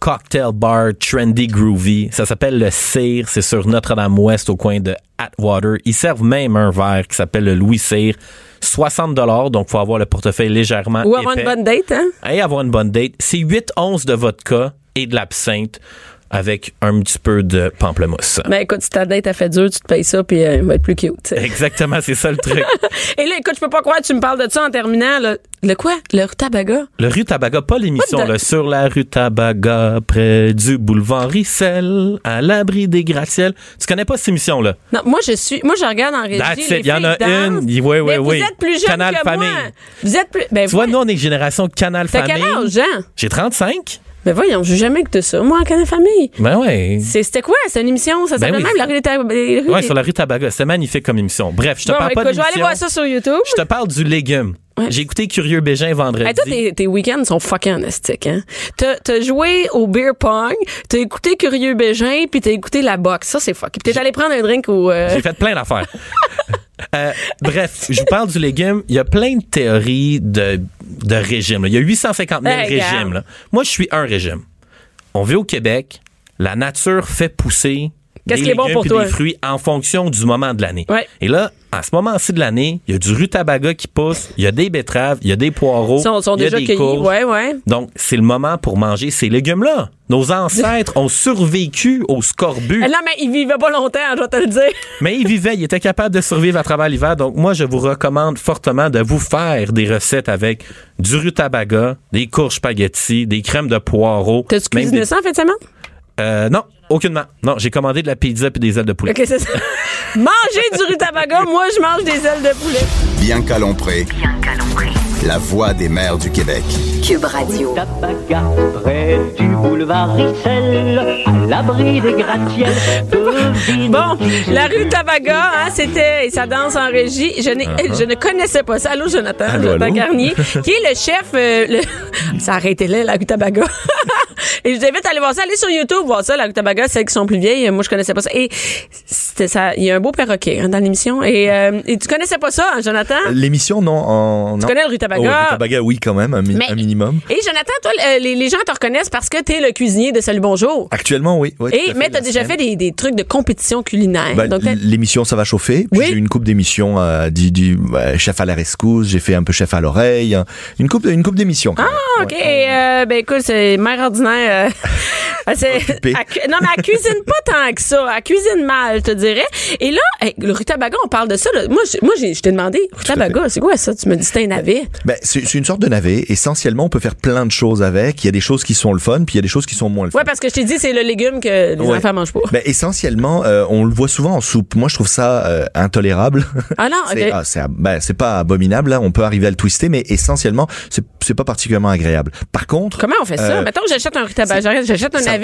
cocktail bar trendy groovy, ça s'appelle le Cire, c'est sur Notre-Dame-Ouest au coin de Atwater. Ils servent même un verre qui s'appelle le Louis Cire. 60 dollars, donc faut avoir le portefeuille légèrement Ou avoir épais. une bonne date, hein? Et avoir une bonne date. C'est 8 onces de vodka et de l'absinthe avec un petit peu de pamplemousse. Ben écoute, si ta date a fait dur, tu te payes ça, puis euh, il va être plus cute. Exactement, c'est ça le truc. [LAUGHS] Et là, écoute, je peux pas croire que tu me parles de ça en terminant. là. Le quoi? Le rutabaga? Le rue Tabaga, pas l'émission, là, sur la rue Tabaga, près du boulevard Rissel, à l'abri des gratte-ciels. Tu connais pas cette émission-là? Non, moi, je suis. Moi, je regarde en régie. Il y en a dansent. une. Oui, oui, Mais oui. Vous êtes plus jeune Canal que Famille. moi. Vous êtes plus. Ben, Tu vois, nous, on est génération Canal Famille. quel âge, Jean? J'ai 35. Ben voyons, je jamais que ça. Moi, en Canal Famille. Ben ouais. C'est- C'était quoi? C'est une émission? Ça s'appelle Ben oui. même la rue des Ta- les rues Ouais, sur la rue Tabaga. C'est magnifique comme émission. Bref, je te Bon, parle pas écoute, de je vais aller voir ça sur YouTube. Je te parle du légume. Ouais. J'ai écouté Curieux Bégin vendredi. Hey, toi, tes, tes week-ends sont fucking anastiques, hein? T'as, t'as joué au beer pong, t'as écouté Curieux Bégin, puis t'as écouté la boxe. Ça, c'est fuck. Puis t'es allé prendre un drink au... euh, J'ai fait plein d'affaires. [LAUGHS] Euh, bref, je vous parle du légume. Il y a plein de théories de, de régime. là. Il y a 850 000 Hey, régimes. là. Moi, je suis un régime. On vit au Québec. La nature fait pousser Qu'est-ce des qui est bon légumes pour puis toi? des fruits en fonction du moment de l'année. Ouais. Et là, à ce moment-ci de l'année, il y a du rutabaga qui pousse, il y a des betteraves, il y a des poireaux, sont, sont il y a déjà des cueillis. courges. Ouais, ouais. Donc, c'est le moment pour manger ces légumes-là. Nos ancêtres ont survécu au scorbut. [LAUGHS] Non, mais il vivait pas longtemps, je vais te le dire. [LAUGHS] Mais ils vivaient, ils étaient capables de survivre à travers l'hiver. Donc, moi, je vous recommande fortement de vous faire des recettes avec du rutabaga, des courges spaghetti, des crèmes de poireaux. T'as-tu cuisiné des- ça en fin de semaine? Euh, non, aucunement. Non, j'ai commandé de la pizza puis des ailes de poulet. OK, c'est ça. Manger du rutabaga, moi, je mange des ailes de poulet. Bianca Lompré, la voix des mères du Québec. Cube Radio. Tabaga, près du boulevard Rissel, à l'abri des gratte-ciels, [LAUGHS] Bon, la rue Tabaga, hein, c'était et ça danse en régie. Je, n'ai- je ne connaissais pas ça. Allô, Jonathan, Allô, Jonathan allô? Garnier, [LAUGHS] qui est le chef. euh, le... [LAUGHS] ça arrêtait là, la rue Tabaga. et je vous invite à aller voir ça. Allez sur YouTube voir ça, la rue Tabaga, celles qui sont plus vieilles. Moi, je connaissais pas ça. Et c'était ça. Il y a un beau perroquet hein, dans l'émission. Et, euh, et tu connaissais pas ça, hein, Jonathan? L'émission, non. En, Tu non. connais le rue Tabaga? Oh, le rue Tabaga, oui, quand même, un, mi- Mais- un minimum. Et Jonathan, toi, euh, les, les gens te reconnaissent parce que t'es le cuisinier de Salut Bonjour. Actuellement, oui. Et, mais t'as la déjà semaine. fait des, des trucs de compétition culinaire. T'as- l'émission ça va chauffer. Oui. J'ai eu une coupe d'émissions euh, du, du ouais, chef à la rescousse. J'ai fait un peu chef à l'oreille. hein. Une coupe une coupe d'émissions. Ah, OK. Et, euh, ben écoute, c'est mère ordinaire. [LAUGHS] c'est, Occupée. elle non, mais elle cuisine pas tant que ça. Elle cuisine mal, je te dirais. Et là, hey, le rutabaga, on parle de ça. là. Moi, moi j'ai, je t'ai demandé, rutabaga, c'est quoi ça? Tu me dis c'était un navet. Ben, c'est c'est une sorte de navet. Essentiellement, on peut faire plein de choses avec. Il y a des choses qui sont le fun, puis il y a des choses qui sont moins le fun. Ouais, parce que je t'ai dit, c'est le légume que les Ouais. enfants mangent pas. Ben, essentiellement, euh, on le voit souvent en soupe. Moi, je trouve ça euh, intolérable. Ah non. [LAUGHS] C'est ah, c'est ab- ben, c'est pas abominable. Là. On peut arriver à le twister, mais essentiellement, c'est c'est pas particulièrement agréable. Par contre, Comment on fait ça? Euh, Mettons j'achète un rutabaga, j'achète un ça- navet.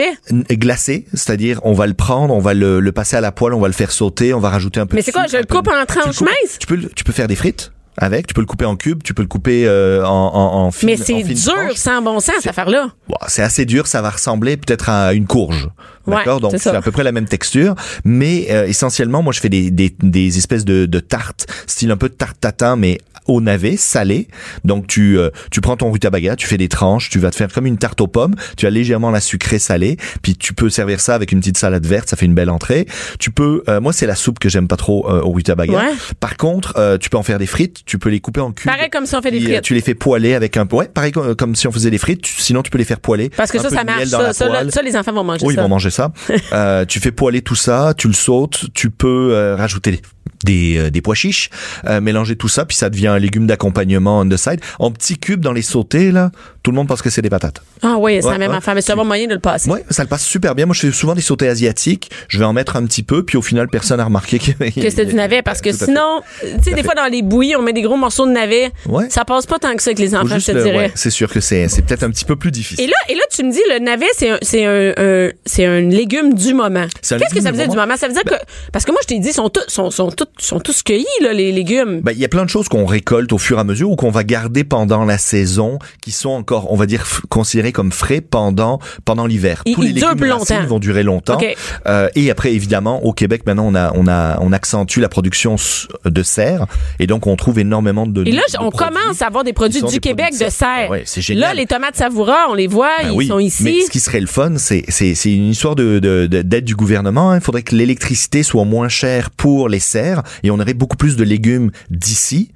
Glacé, c'est-à-dire on va le prendre, on va le, le passer à la poêle, on va le faire sauter, on va rajouter un peu. Mais c'est quoi, je le coupe en tranches minces? Tu peux, tu peux faire des frites avec, tu peux le couper en cubes, tu peux le couper euh, en, en, en fines- Mais c'est dur, tranches. sans bon sens, cette affaire-là. Bon, c'est assez dur, ça va ressembler peut-être à une courge. Ouais, D'accord, donc c'est à peu près la même texture, mais euh, essentiellement, moi je fais des, des, des espèces de, de tartes, style un peu de tarte tatin, mais au navet, salé. Donc tu euh, tu prends ton rutabaga, tu fais des tranches, tu vas te faire comme une tarte aux pommes, tu as légèrement la sucrée salée, puis tu peux servir ça avec une petite salade verte, ça fait une belle entrée. Tu peux, euh, moi c'est la soupe que j'aime pas trop euh, au rutabaga. Ouais. Par contre, euh, tu peux en faire des frites, tu peux les couper en cubes. Pareil comme si on fait des euh, frites. Tu les fais poêler avec un ouais, pareil comme, si on faisait des frites. tu- sinon, tu peux les faire poêler. Parce que ça, ça marche. Ça, ça, ça, les enfants vont manger Oui, ils ça. vont manger ça. [LAUGHS] Euh, tu fais poêler tout ça, tu le sautes, tu peux euh, rajouter des des, euh, des pois chiches, euh, mélanger tout ça, puis ça devient un légume d'accompagnement on the side. En petits cubes dans les sautés, là, tout le monde pense que c'est des patates. Ah oui, c'est Ouais, la même ouais. affaire. Mais c'est un bon moyen de le passer. Ouais, ça le passe super bien. Moi, je fais souvent des sautés asiatiques. Je vais en mettre un petit peu, puis au final, personne n'a remarqué que, que c'était du navet parce que sinon, tu sais, des fois dans les bouillies, on met des gros morceaux de navet. Ouais. Ça passe pas tant que ça avec les enfants, je te le- dirais. c'est sûr que c'est peut-être un petit peu plus difficile. Et là, et là, tu me dis, le navet, c'est un, c'est un, un- un légume du moment. Qu'est-ce que ça veut dire du moment? Ça veut dire que, parce que moi, je t'ai dit, sont tous, sont, sont, tous, sont tous cueillis, là, les légumes. Ben, il y a plein de choses qu'on récolte au fur et à mesure ou qu'on va garder pendant la saison, qui sont encore, on va dire, considérés comme frais pendant pendant l'hiver. Tous les ils légumes racines vont durer longtemps. Euh, et après, évidemment, au Québec, maintenant, on a on a on accentue la production de serre, et donc on trouve énormément de. Et là, de on commence à avoir des produits du des Québec produits de serre. Ouais, c'est génial. Là, les tomates savoura, on les voit, Ben ils oui, sont ici. Mais ce qui serait le fun, c'est c'est c'est une histoire de de- de- d'aide du gouvernement. hein. Il faudrait que l'électricité soit moins chère pour les serres et on aurait beaucoup plus de légumes d'ici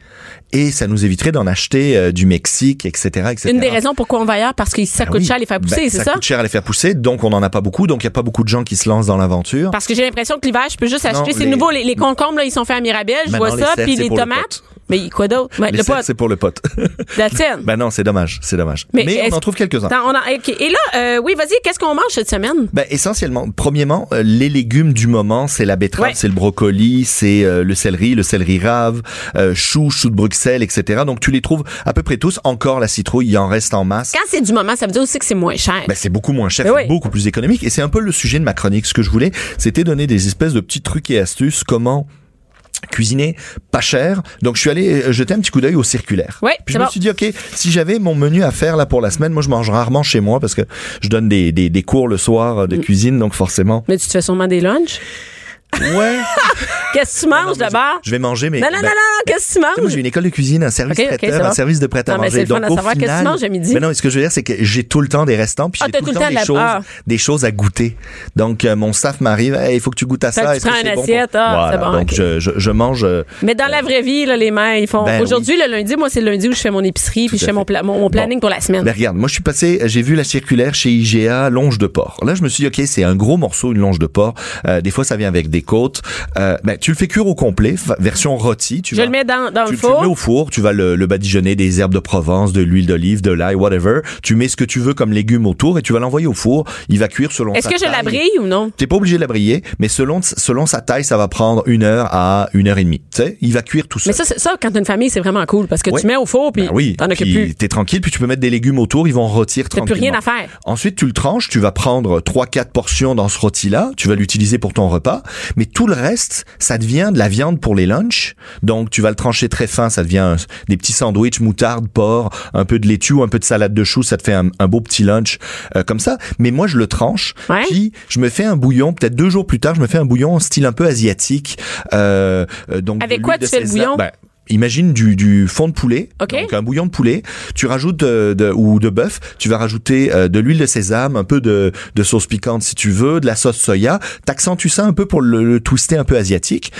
et ça nous éviterait d'en acheter euh, du Mexique, etc., etc. Une des raisons pourquoi on va ailleurs, parce que ça Ben coûte oui. cher à les faire pousser, Ben, c'est ça? ça? coûte cher à les faire pousser, donc on n'en a pas beaucoup, donc il y a pas beaucoup de gens qui se lancent dans l'aventure. Parce que j'ai l'impression que l'hiver, je peux juste acheter. C'est nouveau, les, les concombres, là, ils sont faits à Mirabel, je vois ça, puis les le tomates. Mais quoi d'autre? Les le serres, pot, c'est pour le pote. [LAUGHS] la tienne. ben non, c'est dommage, c'est dommage. Mais, est-ce- on en trouve quelques-uns. Attends, on a- ok. Et là, euh, oui, vas-y, qu'est-ce qu'on mange cette semaine? Ben, essentiellement, premièrement, euh, les légumes du moment, c'est la betterave, Ouais. c'est le brocoli, c'est euh, le céleri, le céleri rave, euh, chou, chou de Bruxelles, etc. Donc tu les trouves à peu près tous. Encore la citrouille, il en reste en masse. Quand c'est du moment, ça veut dire aussi que c'est moins cher. Ben, c'est beaucoup moins cher, Ben c'est oui. beaucoup plus économique. Et c'est un peu le sujet de ma chronique. Ce que je voulais, c'était donner des espèces de petits trucs et astuces, comment cuisiner pas cher. Donc je suis allé euh, jeter un petit coup d'œil au circulaire. Ouais, Puis je me bon. suis dit ok, si j'avais mon menu à faire là pour la semaine, moi je mange rarement chez moi parce que je donne des, des, des cours le soir euh, de Mm. cuisine, donc forcément. Mais tu te fais sûrement des lunchs? Ouais. [LAUGHS] Qu'est-ce que tu manges d'abord? Je vais manger, mais Non, non, non, ben, non, non, qu'est-ce que tu moi, manges? j'ai une école de cuisine, un service traiteur, un service de prêt à Non, mais manger. c'est le fun Donc, au savoir qu'est-ce que tu final, manges à midi. Mais non, ce que je veux dire, c'est que j'ai tout le temps des restants, puis Ah, j'ai tout, le temps, des choses, ah. des choses à goûter. Donc, euh, mon staff m'arrive, il faut que tu goûtes à ça. tu prends une assiette, ah, c'est bon, donc je, mange. euh, Mais dans la vraie vie, là, les mères, ils font. Ben Aujourd'hui, le lundi, moi, c'est le lundi où je fais mon épicerie, puis je fais mon, planning pour la semaine. Ben regarde, moi je suis passé, j'ai vu la circulaire chez IGA, longe de porc. Là je me suis dit ok c'est un gros morceau, une longe de porc. Euh, des fois ça vient avec des côtes. Tu le fais cuire au complet, version rôti. Tu Je vas- le mets dans, dans tu, le tu le four. mets au four, tu vas le, le badigeonner des herbes de Provence, de l'huile d'olive, de l'ail, whatever. Tu mets ce que tu veux comme légumes autour et tu vas l'envoyer au four. Il va cuire selon Est-ce que je la brille ou non? T'es pas obligé de la briller, mais selon selon sa taille, ça va prendre une heure à une heure et demie. Tu sais, il va cuire tout seul. Mais ça, ça, quand t'as une famille, c'est vraiment cool parce que tu mets au four puis Ben oui, t'en puis plus. t'es tranquille, puis tu peux mettre des légumes autour, ils vont rôtir T'as plus tranquillement. rien à faire. Ensuite, tu le tranches, tu vas prendre trois, quatre portions dans ce rôti-là, tu vas l'utiliser pour ton repas, mais tout le reste, ça devient de la viande pour les lunchs. Donc, tu vas le trancher très fin, ça devient un- des petits sandwichs, moutarde, porc, un peu de laitue, ou un peu de salade de choux, ça te fait un, un beau petit lunch euh, comme ça. Mais moi, je le tranche, Ouais. puis je me fais un bouillon, peut-être deux jours plus tard, je me fais un bouillon en style un peu asiatique. Euh, euh, donc Avec quoi tu fais le bouillon? Ben, Imagine du, du fond de poulet, OK. donc un bouillon de poulet. Tu rajoutes de, de- ou de bœuf. Tu vas rajouter euh, de l'huile de sésame, un peu de, de sauce piquante si tu veux, de la sauce soya. T'accentues ça un peu pour le, le twister un peu asiatique.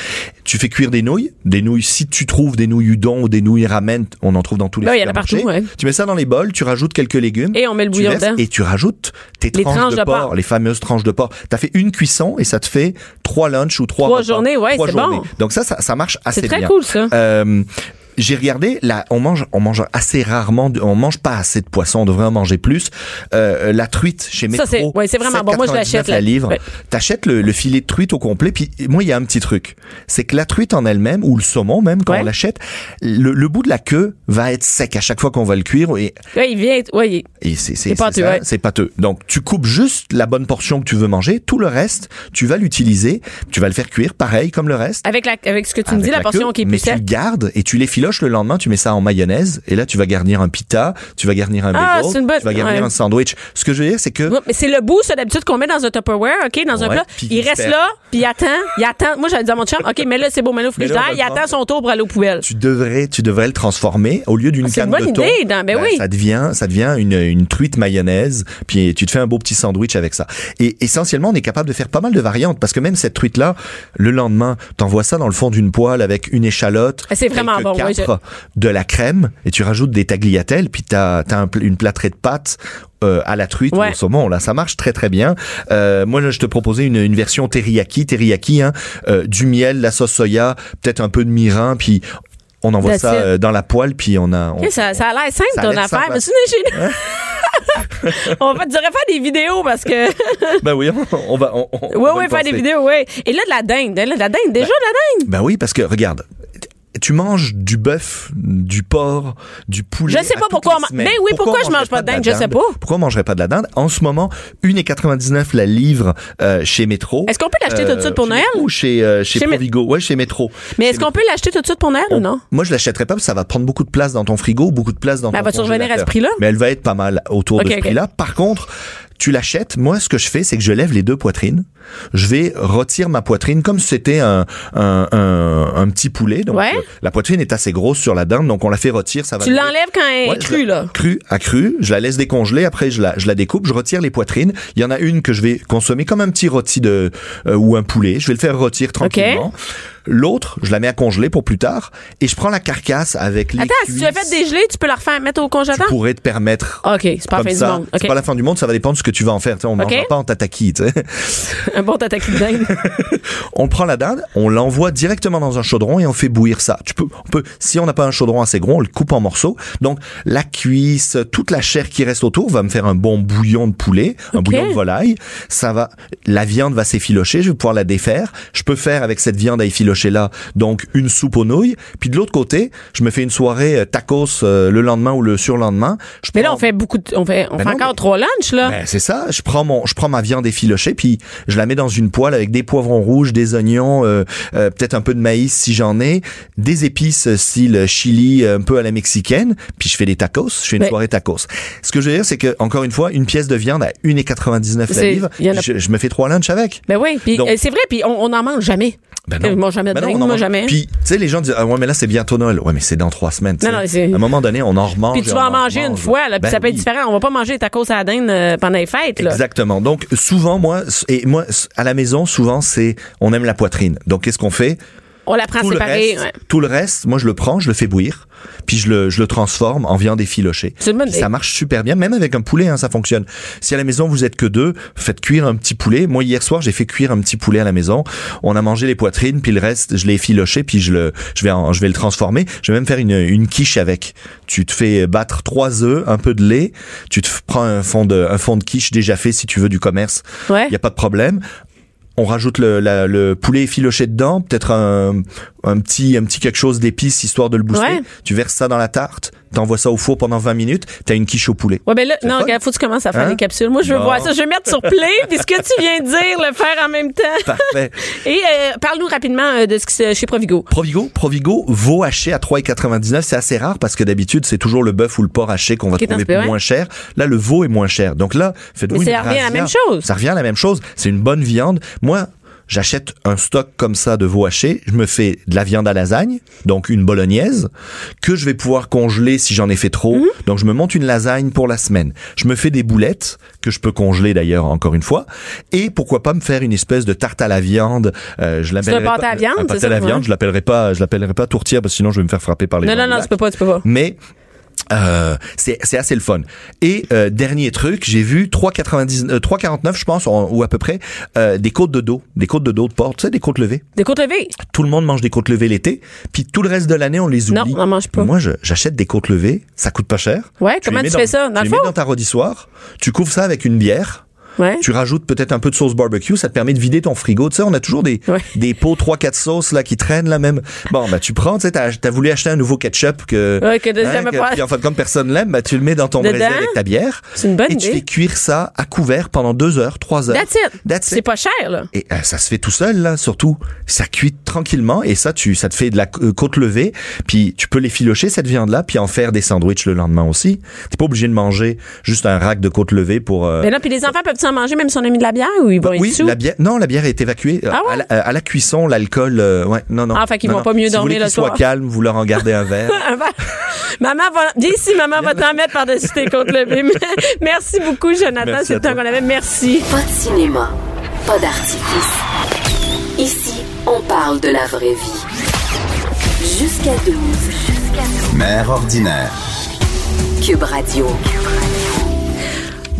Tu fais cuire des nouilles, des nouilles. Si tu trouves des nouilles udon ou des nouilles ramen, on en trouve dans tous les oui, il y en a partout, ouais. Tu mets ça dans les bols, tu rajoutes quelques légumes. Et on met le tu bouillon dedans. et tu rajoutes tes tranches, tranches de, porc, les fameuses tranches de porc. T'as fait une cuisson et ça te fait trois lunchs ou trois Trois repas. journées, ouais, c'est bon. Donc ça, ça, ça marche assez C'est très bien. cool, ça. Euh, ähm, j'ai regardé, là, on mange, on mange assez rarement, on mange pas assez de poisson, on devrait en manger plus. Euh, la truite chez Métro, Ça, c'est- ouais, c'est vraiment bon. Moi, je 7,99 l'achète, la livre. Ouais. T'achètes le, le filet de truite au complet, puis moi, il y a un petit truc, c'est que la truite en elle-même ou le saumon même quand Ouais. on l'achète, le, le bout de la queue va être sec à chaque fois qu'on va le cuire et, Ouais, il vient, ouais, il- c'est pâteux, c'est ça, ouais. c'est pâteux. Donc tu coupes juste la bonne portion que tu veux manger, tout le reste, tu vas l'utiliser, tu vas le faire cuire pareil comme le reste. avec la, avec ce que tu me dis, la, portion queue, qui est mais plus tu le gardes et tu le lendemain, tu mets ça en mayonnaise et là tu vas garnir un pita, tu vas garnir un Ah, bagel, bonne- tu vas garnir ouais. un sandwich. Ce que je veux dire c'est que Ouais, mais c'est le bout, ça, d'habitude, qu'on met dans un Tupperware, OK, dans un plat. Il reste là, puis il attend, il attend. Moi, j'allais dire à mon chum, OK, mais là, c'est beau, mais [LAUGHS] là, frigidaire, il attend son tour pour aller aux poubelles. tu devrais tu devrais le transformer au lieu d'une Ah, canne une bonne de thon. idée, Dan, ben oui. Ça devient ça devient une, une truite mayonnaise puis tu te fais un beau petit sandwich avec ça. Et essentiellement on est capable de faire pas mal de variantes parce que même cette truite là le lendemain t'envoies ça dans le fond d'une poêle avec une échalote, Ah, c'est vraiment bon, de la crème et tu rajoutes des tagliatelles puis t'as as un une plâtrée de pâtes euh, à la truite Ouais. ou au saumon là ça marche très très bien euh, moi je te proposais une, une version teriyaki teriyaki hein, euh, du miel la sauce soya peut-être un peu de mirin puis on envoie That's ça dans la poêle puis on a on- ça, ça a l'air simple, ton affaire. Mais sinon, j'ai... [LAUGHS] on va, tu faire des vidéos parce que. [LAUGHS] ben oui on, on va on, Oui, oui, faire des vidéos, oui. Et là, de la dinde. Là, de la dinde. Déjà, de la dinde? ben oui parce que regarde tu manges du bœuf, du porc, du poulet. Je sais pas pourquoi on ma- semaines. Ben oui, pourquoi on je mange pas de dinde, je sais pas. Pourquoi on mangerait pas de la dinde? En ce moment, 1,99 la livre euh, chez Métro. Est-ce qu'on peut l'acheter tout de suite pour chez Noël? Ou chez, euh, chez, Chez Provigo Ouais, chez Métro. Mais est-ce qu'on peut l'acheter tout de suite pour Noël ou On- non? Moi, je l'achèterais pas parce que ça va prendre beaucoup de place dans ton frigo, beaucoup de place dans Mais ton elle va-tu revenir à ce prix-là? Mais elle va être pas mal autour de ce prix-là. Par contre, tu l'achètes. Moi, ce que je fais, c'est que je lève les deux poitrines. Je vais retirer ma poitrine comme si c'était un, un, un, un petit poulet. Donc, Ouais. euh, la poitrine est assez grosse sur la dinde, donc on la fait retirer. Ça va Tu l'enlèves quand elle est Ouais, crue, là. Crue, à crue. Je la laisse décongeler. Après, je la, je la découpe. Je retire les poitrines. Il y en a une que je vais consommer comme un petit rôti de euh, ou un poulet. Je vais le faire rôtir tranquillement. L'autre, je la mets à congeler pour plus tard. Et je prends la carcasse avec les Attends, si tu l'as fait dégeler, tu peux la refaire mettre au Tu congélateur? pourrais te permettre. OK, c'est pas la fin ça. du monde. OK. C'est pas la fin du monde, ça va dépendre de ce que tu vas en faire. Tu sais, on ne Ok. mangera pas en tataki. tu. [LAUGHS] Un bon tataki de dinde. [LAUGHS] On prend la dinde, on l'envoie directement dans un chaudron et on fait bouillir ça. Tu peux, on peut, si on n'a pas un chaudron assez gros, on le coupe en morceaux. Donc la cuisse, toute la chair qui reste autour va me faire un bon bouillon de poulet, un bouillon de volaille. Ça va, la viande va s'effilocher. Je vais pouvoir la défaire. Je peux faire avec cette viande à effilocher là, donc une soupe aux nouilles. Puis de l'autre côté, je me fais une soirée euh, tacos euh, le lendemain ou le surlendemain. Je Mais là, on fait beaucoup de, on fait, on Ben fait non, encore mais- trois lunchs, là. ben, c'est ça. Je prends mon, je prends ma viande effilochée puis je la mets dans une poêle avec des poivrons rouges, des oignons, euh, euh, peut-être un peu de maïs si j'en ai, des épices euh, style chili euh, un peu à la mexicaine. Puis je fais des tacos. Je fais une soirée tacos. Ce que je veux dire, c'est que encore une fois, une pièce de viande à 1,99 la livre. a- Je, je me fais trois lunchs avec. Ben oui, puis c'est vrai, puis on, on en mange jamais. Ben mange jamais de Ben non, moi jamais. Puis, tu sais, les gens disent, ah ouais, mais là, c'est bientôt Noël. Ouais, mais c'est dans trois semaines. Non, non, À un moment donné, on en remange. Puis tu vas en manger une fois, là, puis Ben ça peut être oui. différent. On va pas manger tacos à la dinde euh, pendant les fêtes, là. Exactement. Donc souvent moi et moi à la maison souvent c'est on aime la poitrine. Donc qu'est-ce qu'on fait? On la prend tout séparée, Le reste, ouais. Tout le reste, moi je le prends, je le fais bouillir, puis je le, je le transforme en viande effilochée. Ça marche super bien, même avec un poulet, hein, ça fonctionne. Si à la maison vous êtes que deux, faites cuire un petit poulet. Moi hier soir j'ai fait cuire un petit poulet à la maison. On a mangé les poitrines, puis le reste je l'ai effiloché, puis je le, je vais, en- je vais le transformer. Je vais même faire une, une quiche avec. Tu te fais battre trois œufs, un peu de lait. Tu te prends un fond de, un fond de quiche déjà fait si tu veux du commerce. Ouais. Il y a pas de problème. On rajoute le, la- le poulet effiloché dedans, peut-être un, un petit un petit quelque chose d'épices histoire de le booster. Ouais. Tu verses ça dans la tarte, t'envoies ça au four pendant 20 minutes, t'as une quiche au poulet. Ouais, ben là, non, regarde, faut que tu commences à faire Hein? les capsules. Moi, je veux Bon. voir ça. Je vais mettre sur play, puis ce que tu viens de dire, le faire en même temps. Parfait. [LAUGHS] Et euh, parle-nous rapidement euh, de ce qui se chez Provigo. Provigo, Provigo, veau haché à 3,99. C'est assez rare parce que d'habitude, c'est toujours le bœuf ou le porc haché qu'on va Qui trouver peu, ouais. moins cher. Là, le veau est moins cher. Donc là, faites-vous une ça revient à la même chose. Ça revient à la même chose. C'est une bonne viande. Moi, j'achète un stock comme ça de veau haché. Je me fais de la viande à lasagne, donc une bolognaise, que je vais pouvoir congeler si j'en ai fait trop. Mhm. Donc je me monte une lasagne pour la semaine. Je me fais des boulettes, que je peux congeler d'ailleurs encore une fois. Et pourquoi pas me faire une espèce de tarte à la viande. Euh, je l'appellerai pas- à viande, pâté ça, à la viande. Je l'appellerai pas, je l'appellerai pas tourtière parce que sinon je vais me faire frapper par les Non, non, non, tu peux pas, tu peux pas. Mais euh, c'est c'est assez le fun. Et euh, dernier truc, j'ai vu 3,99 euh, 3,49 je pense en- ou à peu près euh, des côtes de dos, des côtes de dos de porc, tu sais des côtes levées. Des côtes levées? Tout le monde mange des côtes levées l'été, puis tout le reste de l'année on les oublie. Non, on en mange pas. Moi j'achète des côtes levées, ça coûte pas cher. Ouais, Tu comment tu fais ça? Dans tu le les mets dans ta rôtissoire, tu couvres ça avec une bière. Ouais. Tu rajoutes peut-être un peu de sauce barbecue, ça te permet de vider ton frigo. Tu sais, on a toujours des, Ouais. [LAUGHS] des pots 3-4 sauces là qui traînent là même. Bon, bah tu prends, tu sais, t'as as voulu acheter un nouveau ketchup que, Ouais, que jamais pas- puis en fait comme personne l'aime, bah tu le mets dans ton braisier avec ta bière. C'est une bonne et tu fais cuire ça à couvert pendant 2 heures, 3 heures. That's it. That's C'est it. pas cher, là. Et euh, ça se fait tout seul là, surtout. Ça cuit tranquillement et ça, tu, ça te fait de la euh, côte levée. Puis tu peux les filocher cette viande là, puis en faire des sandwichs le lendemain aussi. T'es pas obligé de manger juste un rack de côte levée pour. euh, Ben là, puis les enfants peuvent-ils manger même si on a mis de la bière ou ils vont être oui, sous? la bière. Non, la bière est évacuée Euh, Ah ouais? à, la, à la cuisson. L'alcool, euh, ouais, non, non. Ah, fait qu'ils vont non. pas mieux si vous dormir voulez le soir. calmes, vous leur en gardez un verre. [LAUGHS] Un verre. maman va, viens ici, maman va t'en mettre par-dessus tes côtes levées. [LAUGHS] Merci beaucoup, Jonathan. C'est le temps qu'on avait. Merci. Pas de cinéma, pas d'artifice. Ici, on parle de la vraie vie. Jusqu'à 12. Mère ordinaire. Cube Radio.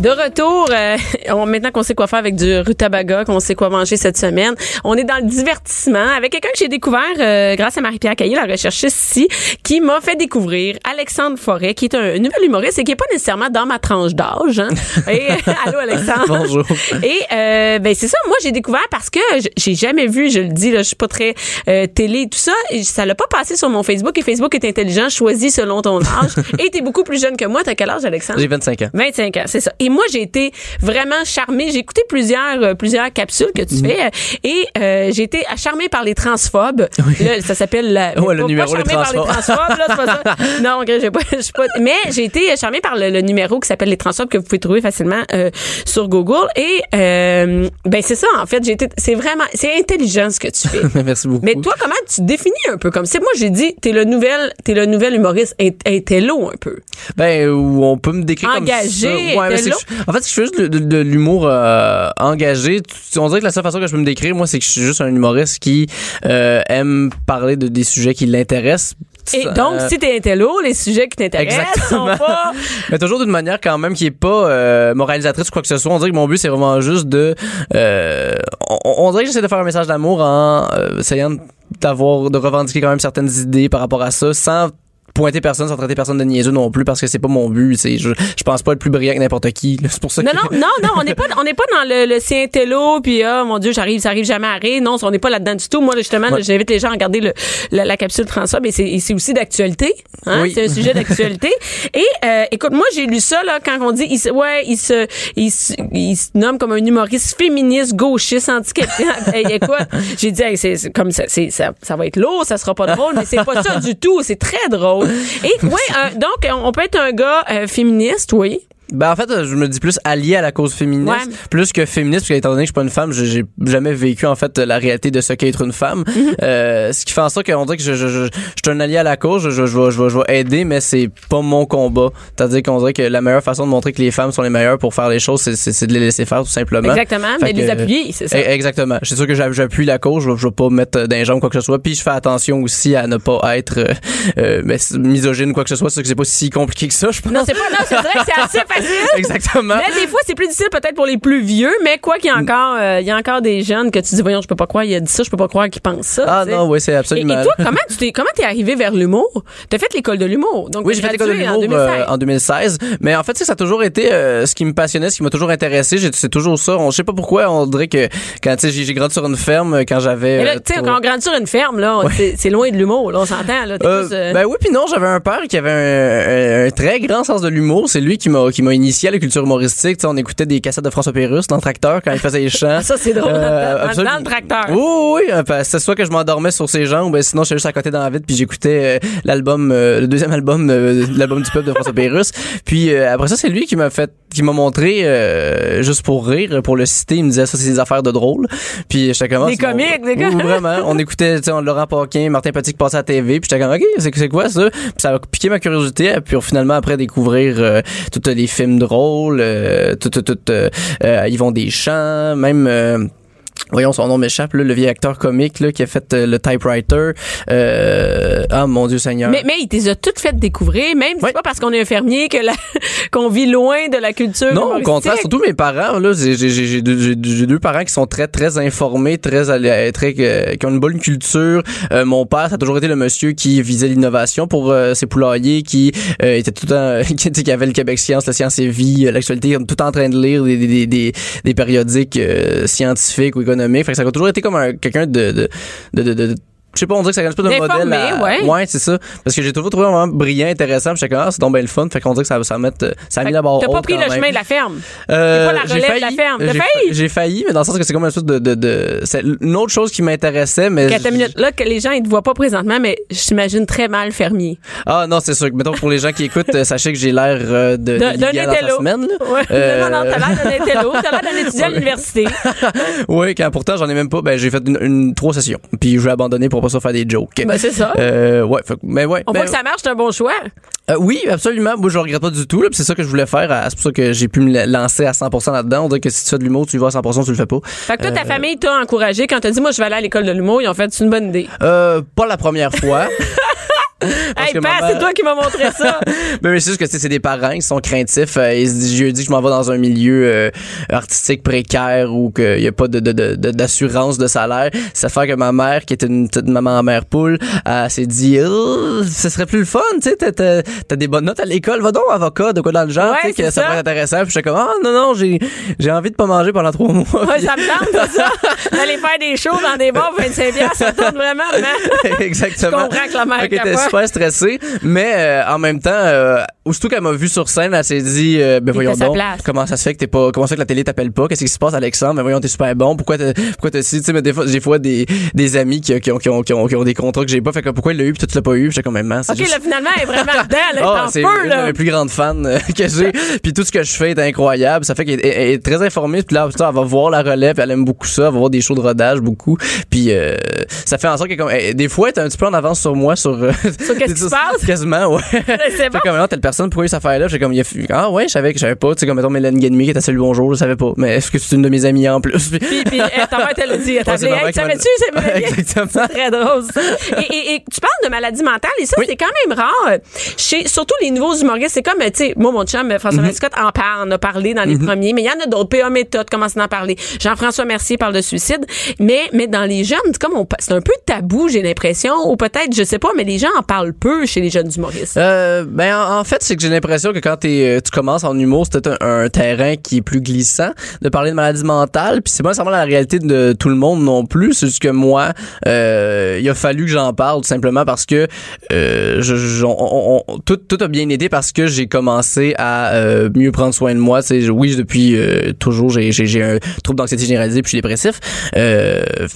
De retour, euh, [LAUGHS] on- maintenant qu'on sait quoi faire avec du rutabaga, qu'on sait quoi manger cette semaine, on est dans le divertissement avec quelqu'un que j'ai découvert euh, grâce à Marie-Pierre Caillé, la recherchiste ici, qui m'a fait découvrir Alexandre Forêt, qui est un, nouvel humoriste et qui est pas nécessairement dans ma tranche d'âge. Hein. Et, [LAUGHS] allô Alexandre. Bonjour. Et euh, ben c'est ça, moi j'ai découvert parce que j'ai jamais vu, je le dis là, je suis pas très euh, télé et tout ça, et ça l'a pas passé sur mon Facebook et Facebook est intelligent, choisi selon ton âge. [LAUGHS] et t'es beaucoup plus jeune que moi, t'as quel âge Alexandre? J'ai 25 ans. 25 ans, c'est ça. Et moi, j'ai été vraiment charmée. J'ai écouté plusieurs euh, plusieurs capsules que tu Mhm. fais euh, et euh, j'ai été charmée par les transphobes. Là, ça s'appelle la Ouais, le pas- numéro, pas les charmée par les transphobes. transphobes là, pas ça. [LAUGHS] Non, ok, j'ai pas, pas mais j'ai été charmée par le, le numéro qui s'appelle les transphobes que vous pouvez trouver facilement euh, sur Google et euh, ben c'est ça en fait, j'ai été c'est vraiment c'est intelligent ce que tu fais. [LAUGHS] Merci beaucoup. Mais toi, comment tu définis un peu comme c'est moi j'ai dit t'es le nouvel t'es le nouvel humoriste intello un peu. Ben, ou on peut me décrire Engagé, comme ça. Ouais, mais c'est intello. Que je- en fait, je fais juste de, de- de l'humour euh, engagé. On dirait que la seule façon que je peux me décrire, moi, c'est que je suis juste un humoriste qui euh, aime parler de des sujets qui l'intéressent. Et donc, Euh, si t'es intello, les sujets qui t'intéressent sont Exactement. pas... [LAUGHS] Mais toujours d'une manière quand même qui est pas euh, moralisatrice ou quoi que ce soit. On dirait que mon but c'est vraiment juste de. Euh, on, on dirait que j'essaie de faire un message d'amour en essayant d'avoir de revendiquer quand même certaines idées par rapport à ça, sans pointer personne, sans traiter personne de niaiseux non plus, parce que c'est pas mon but. C'est je, je pense pas être plus brillant que n'importe qui. là. C'est pour ça Non, que. non, non, non, on n'est pas, on n'est pas dans le, le si intello, puis ah, mon Dieu, j'arrive, ça arrive jamais à rire. Non, on n'est pas là-dedans du tout. Moi, là, justement, là, Ouais. j'invite les gens à regarder le, la, la capsule Transform, et c'est, et c'est aussi d'actualité. Hein? Oui. C'est un sujet d'actualité. [LAUGHS] et euh, écoute, moi, j'ai lu ça là quand on dit, il se, ouais, il se, il se, il se nomme comme un humoriste féministe, gauchiste, handicapé. [LAUGHS] hey, écoute, j'ai dit, hey, c'est, c'est comme ça, c'est, ça, ça va être lourd, ça sera pas drôle, mais c'est pas ça du tout. C'est très drôle. Et ouais, euh, donc on peut être un gars euh, féministe, oui. Ben en fait, je me dis plus allié à la cause féministe, Ouais. plus que féministe, parce qu'étant donné que je suis pas une femme, j'ai- jamais vécu en fait la réalité de ce qu'est être une femme. Mhm. Euh, ce qui fait en sorte qu'on dirait que je, je, je, je suis un allié à la cause, je, je, je, vais, je, vais, je vais aider, mais c'est pas mon combat. C'est-à-dire qu'on dirait que la meilleure façon de montrer que les femmes sont les meilleures pour faire les choses, c'est- c'est c'est de les laisser faire tout simplement. Exactement, Fait mais de les que- appuyer, c'est ça. Eh, Exactement. C'est sûr que j'a- j'appuie la cause, je, je vais pas mettre euh, jambes quoi que ce soit. Puis je fais attention aussi à ne pas être euh, euh, misogyne quoi que ce soit. C'est que c'est pas si compliqué que ça, je pense. Non, c'est pas, non, c'est vrai que c'est assez facile. [LAUGHS] [LAUGHS] Exactement. Mais des fois, c'est plus difficile peut-être pour les plus vieux, mais quoi qu'il y a Mm. encore, euh, il y a encore des jeunes que tu dis, voyons, je peux pas croire, il a dit ça, je peux pas croire qu'il pense ça. Ah non, oui, c'est absolument. et toi, comment tu t'es, comment t'es arrivé vers l'humour? T'as fait l'école de l'humour. Donc, Oui, j'ai fait l'école de l'humour en euh, 2016. en 2016. Mais en fait, ça a toujours été euh, ce qui me passionnait, ce qui m'a toujours intéressé. C'est toujours ça. On, je sais pas pourquoi, on dirait que quand j'ai grandi sur une ferme quand j'avais. Tu sais, quand on grandit sur une ferme, là, c'est, loin de l'humour, là, on s'entend, là. Plus, Ben oui, puis non, j'avais un père qui avait un, un- un très grand sens de l'humour. C'est lui qui m'a qui m'a initié à la culture humoristique. Tu sais, on écoutait des cassettes de François Pérusse dans le tracteur quand il faisait les chants. [LAUGHS] ça, c'est drôle. Euh, dans, dans- le tracteur. Oui, oui, oui. C'est soit que je m'endormais sur ses jambes, ben sinon, j'étais juste à côté dans la vide, puis j'écoutais euh, l'album, euh, le deuxième album, euh, l'album du peuple de François Pérusse. Puis après ça, c'est lui qui m'a fait, qui m'a montré, euh, juste pour rire, pour le citer, il me disait ça, c'est des affaires de drôle. Puis j'étais comme... ah, Des comiques, des comiques. vraiment. On écoutait, tu sais, Laurent Paquin, Martin Petit qui passait à la TV, puis j'étais comme, OK, c'est quoi ça? Puis ça a piqué ma curiosité, puis finalement, après, découvrir tous les films drôles, euh, tout, tout, tout, euh, euh, Yvon Deschamps, même... Voyons, son nom m'échappe, le vieil acteur comique là, qui a fait euh, le typewriter. Euh, ah, mon Dieu Seigneur. Mais, mais il t'es a toutes fait découvrir, même Ouais. c'est pas parce qu'on est infirmier que la, [LAUGHS] qu'on vit loin de la culture. non, au contraire, surtout mes parents. Là, j'ai, j'ai, j'ai, j'ai deux, parents qui sont très, très informés, très, très euh, qui ont une bonne culture. Euh, mon père, ça a toujours été le monsieur qui visait l'innovation pour euh, ses poulaillers, qui euh, était tout temps, [LAUGHS] qui, qui avait le Québec Science, le Science et Vie, l'actualité, tout en train de lire des, des, des, des périodiques euh, scientifiques ou économiques. Ça a toujours été comme un, quelqu'un de, de- je sais pas, on dirait que c'est un peu d'un D'informé, modèle. à- ouais. c'est ça. Parce que j'ai toujours trouvé vraiment brillant, intéressant. Puis ah, c'est donc bien le fun. Fait qu'on dirait que ça, ça met, ça a mis la barre T'as pas pris le même. chemin de la ferme. Euh, pas la relève de la failli. ferme. T'as J'ai failli? fa- J'ai failli, mais dans le sens que c'est comme une sorte de, de, de c'est une autre chose qui m'intéressait, mais Qu'à ta j- minute, là, que les gens, ils te voient pas présentement, mais je t'imagine très mal fermier. ah non, c'est sûr. Mettons pour les gens qui écoutent, euh, sachez que j'ai l'air euh, de, de D'un intello. semaine. Là. Ouais. Euh, Non, non, t'as l'air d'un [LAUGHS] intello. T'as l'air d'un étudiant à l'université. [LAUGHS] Oui, quand pourtant j'en ai même pas. Ben j'ai fait une, une trois sessions, puis je vais abandonner pour pas ça faire des jokes. Ben, c'est ça. Euh, ouais, fait mais ouais. On ben, voit que ça marche, c'est un bon choix. Euh, oui, absolument. Moi, je le regrette pas du tout. C'est ça que je voulais faire. C'est pour ça que j'ai pu me la- lancer à 100% là-dedans. On dirait que si tu fais de l'humour, tu y vas à 100%, tu le fais pas. Fait que toi, ta Euh, famille t'a encouragé quand t'as dit, moi, je vais aller à l'école de l'humour. Ils ont fait, c'est une bonne idée. Euh, pas la première fois. [LAUGHS] Hey, que Pat, maman- c'est toi qui m'as montré ça. [LAUGHS] Mais c'est juste que c'est des parents qui sont craintifs. Euh, ils se disent, je dis que je m'en vais dans un milieu euh, artistique précaire où qu'il n'y a pas de, de, de, de- d'assurance de salaire. Ça fait que ma mère, qui était une petite maman en mère poule, elle s'est dit, oh, ce serait plus le fun, tu sais, t'as, des bonnes notes à l'école, va donc avocat, de quoi dans le genre, Ouais, que ça ça. pourrait être intéressant. Puis j'étais comme, ah non, non, j'ai, j'ai envie de pas manger pendant trois mois. Ouais, ça me tente, ça. [LAUGHS] D'aller faire des shows dans des bars 25 piastres, ça me tente vraiment, man. [LAUGHS] Exactement. Je comprends que la mère capote. Super stressée, mais euh, en même temps, euh, aussitôt qu'elle m'a vu sur scène, elle s'est dit, euh, ben voyons donc, comment ça se fait que t'es pas, comment ça fait que la télé t'appelle pas, qu'est-ce qui se passe Alexandre, mais voyons t'es super bon, pourquoi t'es, pourquoi t'es si, tu sais, mais des fois, des fois des, des amis qui, qui, ont, qui, ont, qui, ont, qui ont des contrats que j'ai pas, fait que pourquoi il l'a eu puis toi tu l'as pas eu, j'étais comme même, OK, juste- là, finalement, elle est vraiment [LAUGHS] dedans, elle est en c'est feu, une là. plus grandes fans euh, que j'ai. [LAUGHS] puis tout ce que je fais est incroyable. Ça fait qu'elle est, est très informée. Puis là, putain, elle va voir la relève. Elle aime beaucoup ça. Elle va voir des shows de rodage beaucoup. Puis euh, ça fait en sorte que comme, elle- des fois, elle est un petit peu en avance sur moi sur. Sur qu'est-ce qui se passe? Quasiment, ouais. [LAUGHS] C'est bon. Fait comme, non, telle personne, pourquoi cette affaire-là? J'ai comme, il a- ah ouais, je savais que je savais pas. Tu sais, comme, mettons, Mélanie Guedmi qui était à Salut Bonjour, je savais pas. Mais est-ce que c'est une de mes amies en plus? Puis- Puis, elle, ta mère, elle dit. Elle t'a Hey, m'a- savais-tu, c'est Mélanie? [LAUGHS] Exactement. très drôle. ça. Et, et, et tu parles de maladie mentale et ça, Oui. c'est quand même rare. Chez, surtout les nouveaux humoristes, c'est comme, tu sais, moi, mon chum, François Mhm. Mascotte, en parle, en a parlé dans les premiers, mais il y en a d'autres. PA Méthode commence à en parler. Jean-François Mercier parle de suicide. Mais, mais dans les jeunes, c'est comme, c'est un peu tabou, j'ai l'impression, ou peut-être, je sais pas, mais les gens en parlent peu chez les jeunes humoristes. Euh, ben en, en fait, c'est que j'ai l'impression que quand euh, tu commences en humour, c'est un, un terrain qui est plus glissant de parler de maladie mentale. Puis c'est pas nécessairement la réalité de tout le monde non plus. C'est juste que moi, euh, il a fallu que j'en parle tout simplement parce que euh, je, je- on- on- tout, tout a bien été parce que j'ai commencé à euh, mieux prendre soin de moi. C'est oui, depuis euh, toujours, j'ai, j'ai, un trouble d'anxiété généralisée puis je suis dépressif.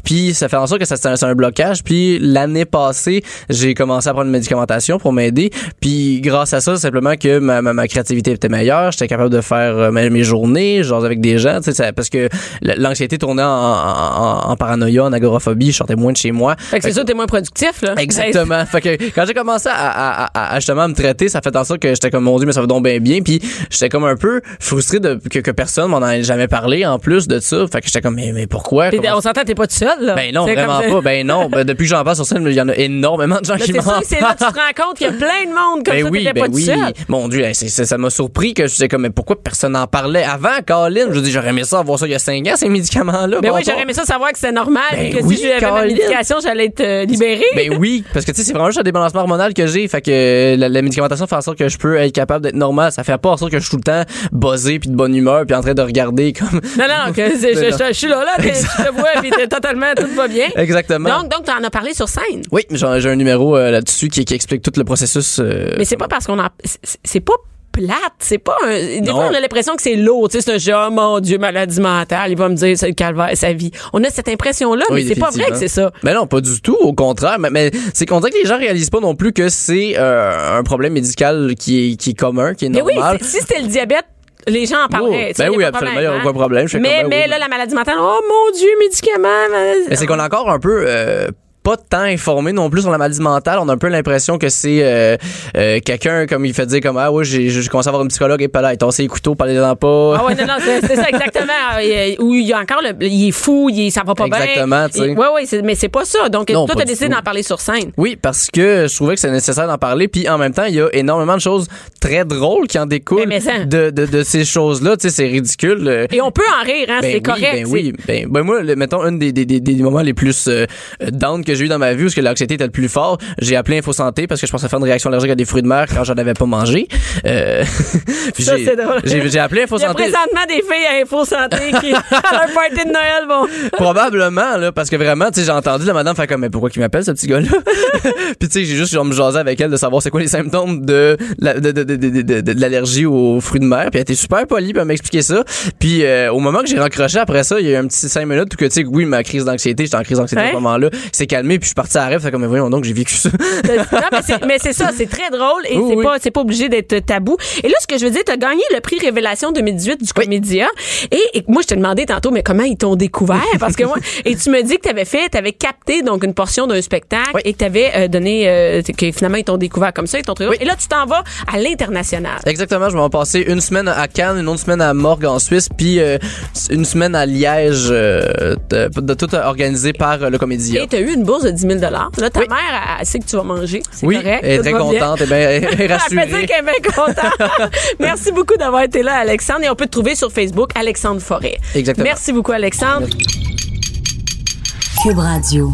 Puis ça fait en sorte que ça c'est un, un blocage. Puis l'année passée, j'ai commencé à prendre une médicamentation pour m'aider. Puis grâce à ça, simplement que ma, ma, ma créativité était meilleure, j'étais capable de faire euh, mes, journées, genre avec des gens, tu sais, ça- parce que l'anxiété tournait en, en, en paranoïa, en agoraphobie, je sortais moins de chez moi. Fait que c'est sûr, t'es moins productif, là. Exactement. [LAUGHS] fait que quand j'ai commencé à, à, à, à justement me traiter, ça fait en sorte que j'étais comme mon dieu, mais ça va donc bien bien. Puis j'étais comme un peu frustré de que, que personne m'en ait jamais parlé en plus de ça. Fait que j'étais comme mais, mais pourquoi? Comment- on s'entend, t'es pas tout seul, là. Ben non, vraiment pas. Ben non. Ben, depuis que j'en parle sur scène, il y en a énormément de gens Là, [LAUGHS] qui m'en c'est là parlent. que tu te rends compte qu'il y a plein de monde comme Ben ça, oui, ben pas oui. seul. Mon Dieu, c'est- c'est- ça m'a surpris que je disais comme, mais pourquoi personne n'en parlait avant, Colin? Je dis, j'aurais aimé ça, avoir ça il y a 5 ans, ces médicaments-là. Ben bon oui, j'aurais aimé ça savoir que c'était normal Ben et que oui, si j'avais ma médication, j'allais être euh, libérée. Ben oui, parce que tu sais, c'est vraiment juste un débalancement hormonal que j'ai. Fait que la, la médicamentation fait en sorte que je peux être capable d'être normal. Ça fait pas en sorte que je suis tout le temps buzzé puis de bonne humeur puis en train de regarder comme. Non, non, que [LAUGHS] c'est- je, non. je- je suis là, là, je te vois, [LAUGHS] puis t'es totalement, tout va bien. Exactement. Donc, donc, t'en as parlé sur scène. oui, j'ai j'ai un numéro euh, là-dessus qui, qui explique tout le processus. euh, Mais c'est pas parce qu'on en, c'est- pas plate, c'est pas un, des Non. fois on a l'impression que c'est lourd, tu sais, c'est un jeu, oh mon dieu, maladie mentale, il va me dire c'est le calvaire, sa vie. On a cette impression là, Oui, mais c'est pas vrai que c'est ça. Mais non, pas du tout. Au contraire. Mais, mais c'est qu'on dirait que les gens réalisent pas non plus que c'est euh, un problème médical qui est, qui est commun, qui est Mais oui, normal. si c'était le diabète, les gens en parleraient. Oh, ben a oui, absolument, y a problème, aucun problème. Mais, ben mais oui. là, la maladie mentale, oh mon dieu, médicaments. Mais c'est qu'on est encore un peu euh, pas tant informé non plus sur la maladie mentale. On a un peu l'impression que c'est euh, euh, quelqu'un comme il fait dire comme ah ouais j'ai j'ai commencé à avoir un psychologue et pas là il tassé les couteaux parlez-en pas. Ah ouais, non, non, c'est ça exactement. [LAUGHS] Euh, Où il y a encore le, il est fou, il ça va pas Exactement, bien. tu sais. Il- Ouais, ouais, c'est- mais c'est pas ça. Donc, Non, toi, t'as décidé d'en parler sur scène. Oui, parce que je trouvais que c'est nécessaire d'en parler. Puis en même temps, il y a énormément de choses très drôles qui en découlent Mais- mais ça- de, de, de ces choses-là. Tu sais, c'est ridicule. euh, Et on peut en rire, hein, Ben c'est oui, correct. Ben oui, ben, ben moi, le- mettons, un des, des, des, des moments les plus euh, down que j'ai eu dans ma vie, où ce que l'anxiété était le plus fort, j'ai appelé Info Santé parce que je pensais faire une réaction allergique à des fruits de mer quand j'en avais pas mangé. Euh, [LAUGHS] j'ai- appelé Info Il y a Santé. présentement des filles à Info Santé qui, [LAUGHS] à leur party de Noël, vont. Probablement, là, parce que vraiment, tu sais, j'ai entendu la madame faire comme, mais pourquoi qu'il m'appelle, ce petit gars-là? [LAUGHS] Puis, tu sais, j'ai juste, genre, me jaser avec elle de savoir c'est quoi les symptômes de, la- de, l'allergie aux fruits de mer. Puis, elle était super polie, m'a expliqué ça. Puis, euh, au moment que j'ai raccroché après ça, il y a eu un petit cinq minutes où que, tu sais, oui, ma crise d'anxiété, j'étais en crise d'anxiété à Ouais. ce moment-là, c'est calmé, puis je suis parti à la rêve, fait comme, mais voyons donc, j'ai vécu ça. non, mais c'est, mais c'est ça, c'est très drôle et Oui, c'est oui. pas, c'est pas obligé d'être tabou. Et là, ce que je veux dire, t'as gagné le prix Révélation 2018 du Comédia. Et, et moi, je t'ai demandé tantôt, mais comment ils t'ont découvert? Parce que moi, [LAUGHS] et tu me dis que t'avais fait, t'avais capté donc une portion d'un spectacle Oui. et que t'avais euh, donné, euh, que finalement ils t'ont découvert comme ça, ils t'ont. Oui. Et là, tu t'en vas à l'international. Exactement, je vais en passer une semaine à Cannes, une autre semaine à Morgue en Suisse, puis euh, une semaine à Liège, de, de tout organisé par le Comédia. Et t'as eu une bourse de 10 000 Là, ta Oui. mère, elle, elle sait que tu vas manger. C'est Oui, correct. elle est très bien. contente, et bien, elle est [LAUGHS] Elle fait dire rassurée. qu'elle est bien contente. [LAUGHS] Merci beaucoup d'avoir été là, Alexandre. Et on peut te trouver sur Facebook, Alexandre Forêt. Exactement. Merci beaucoup, Alexandre. Cube Radio.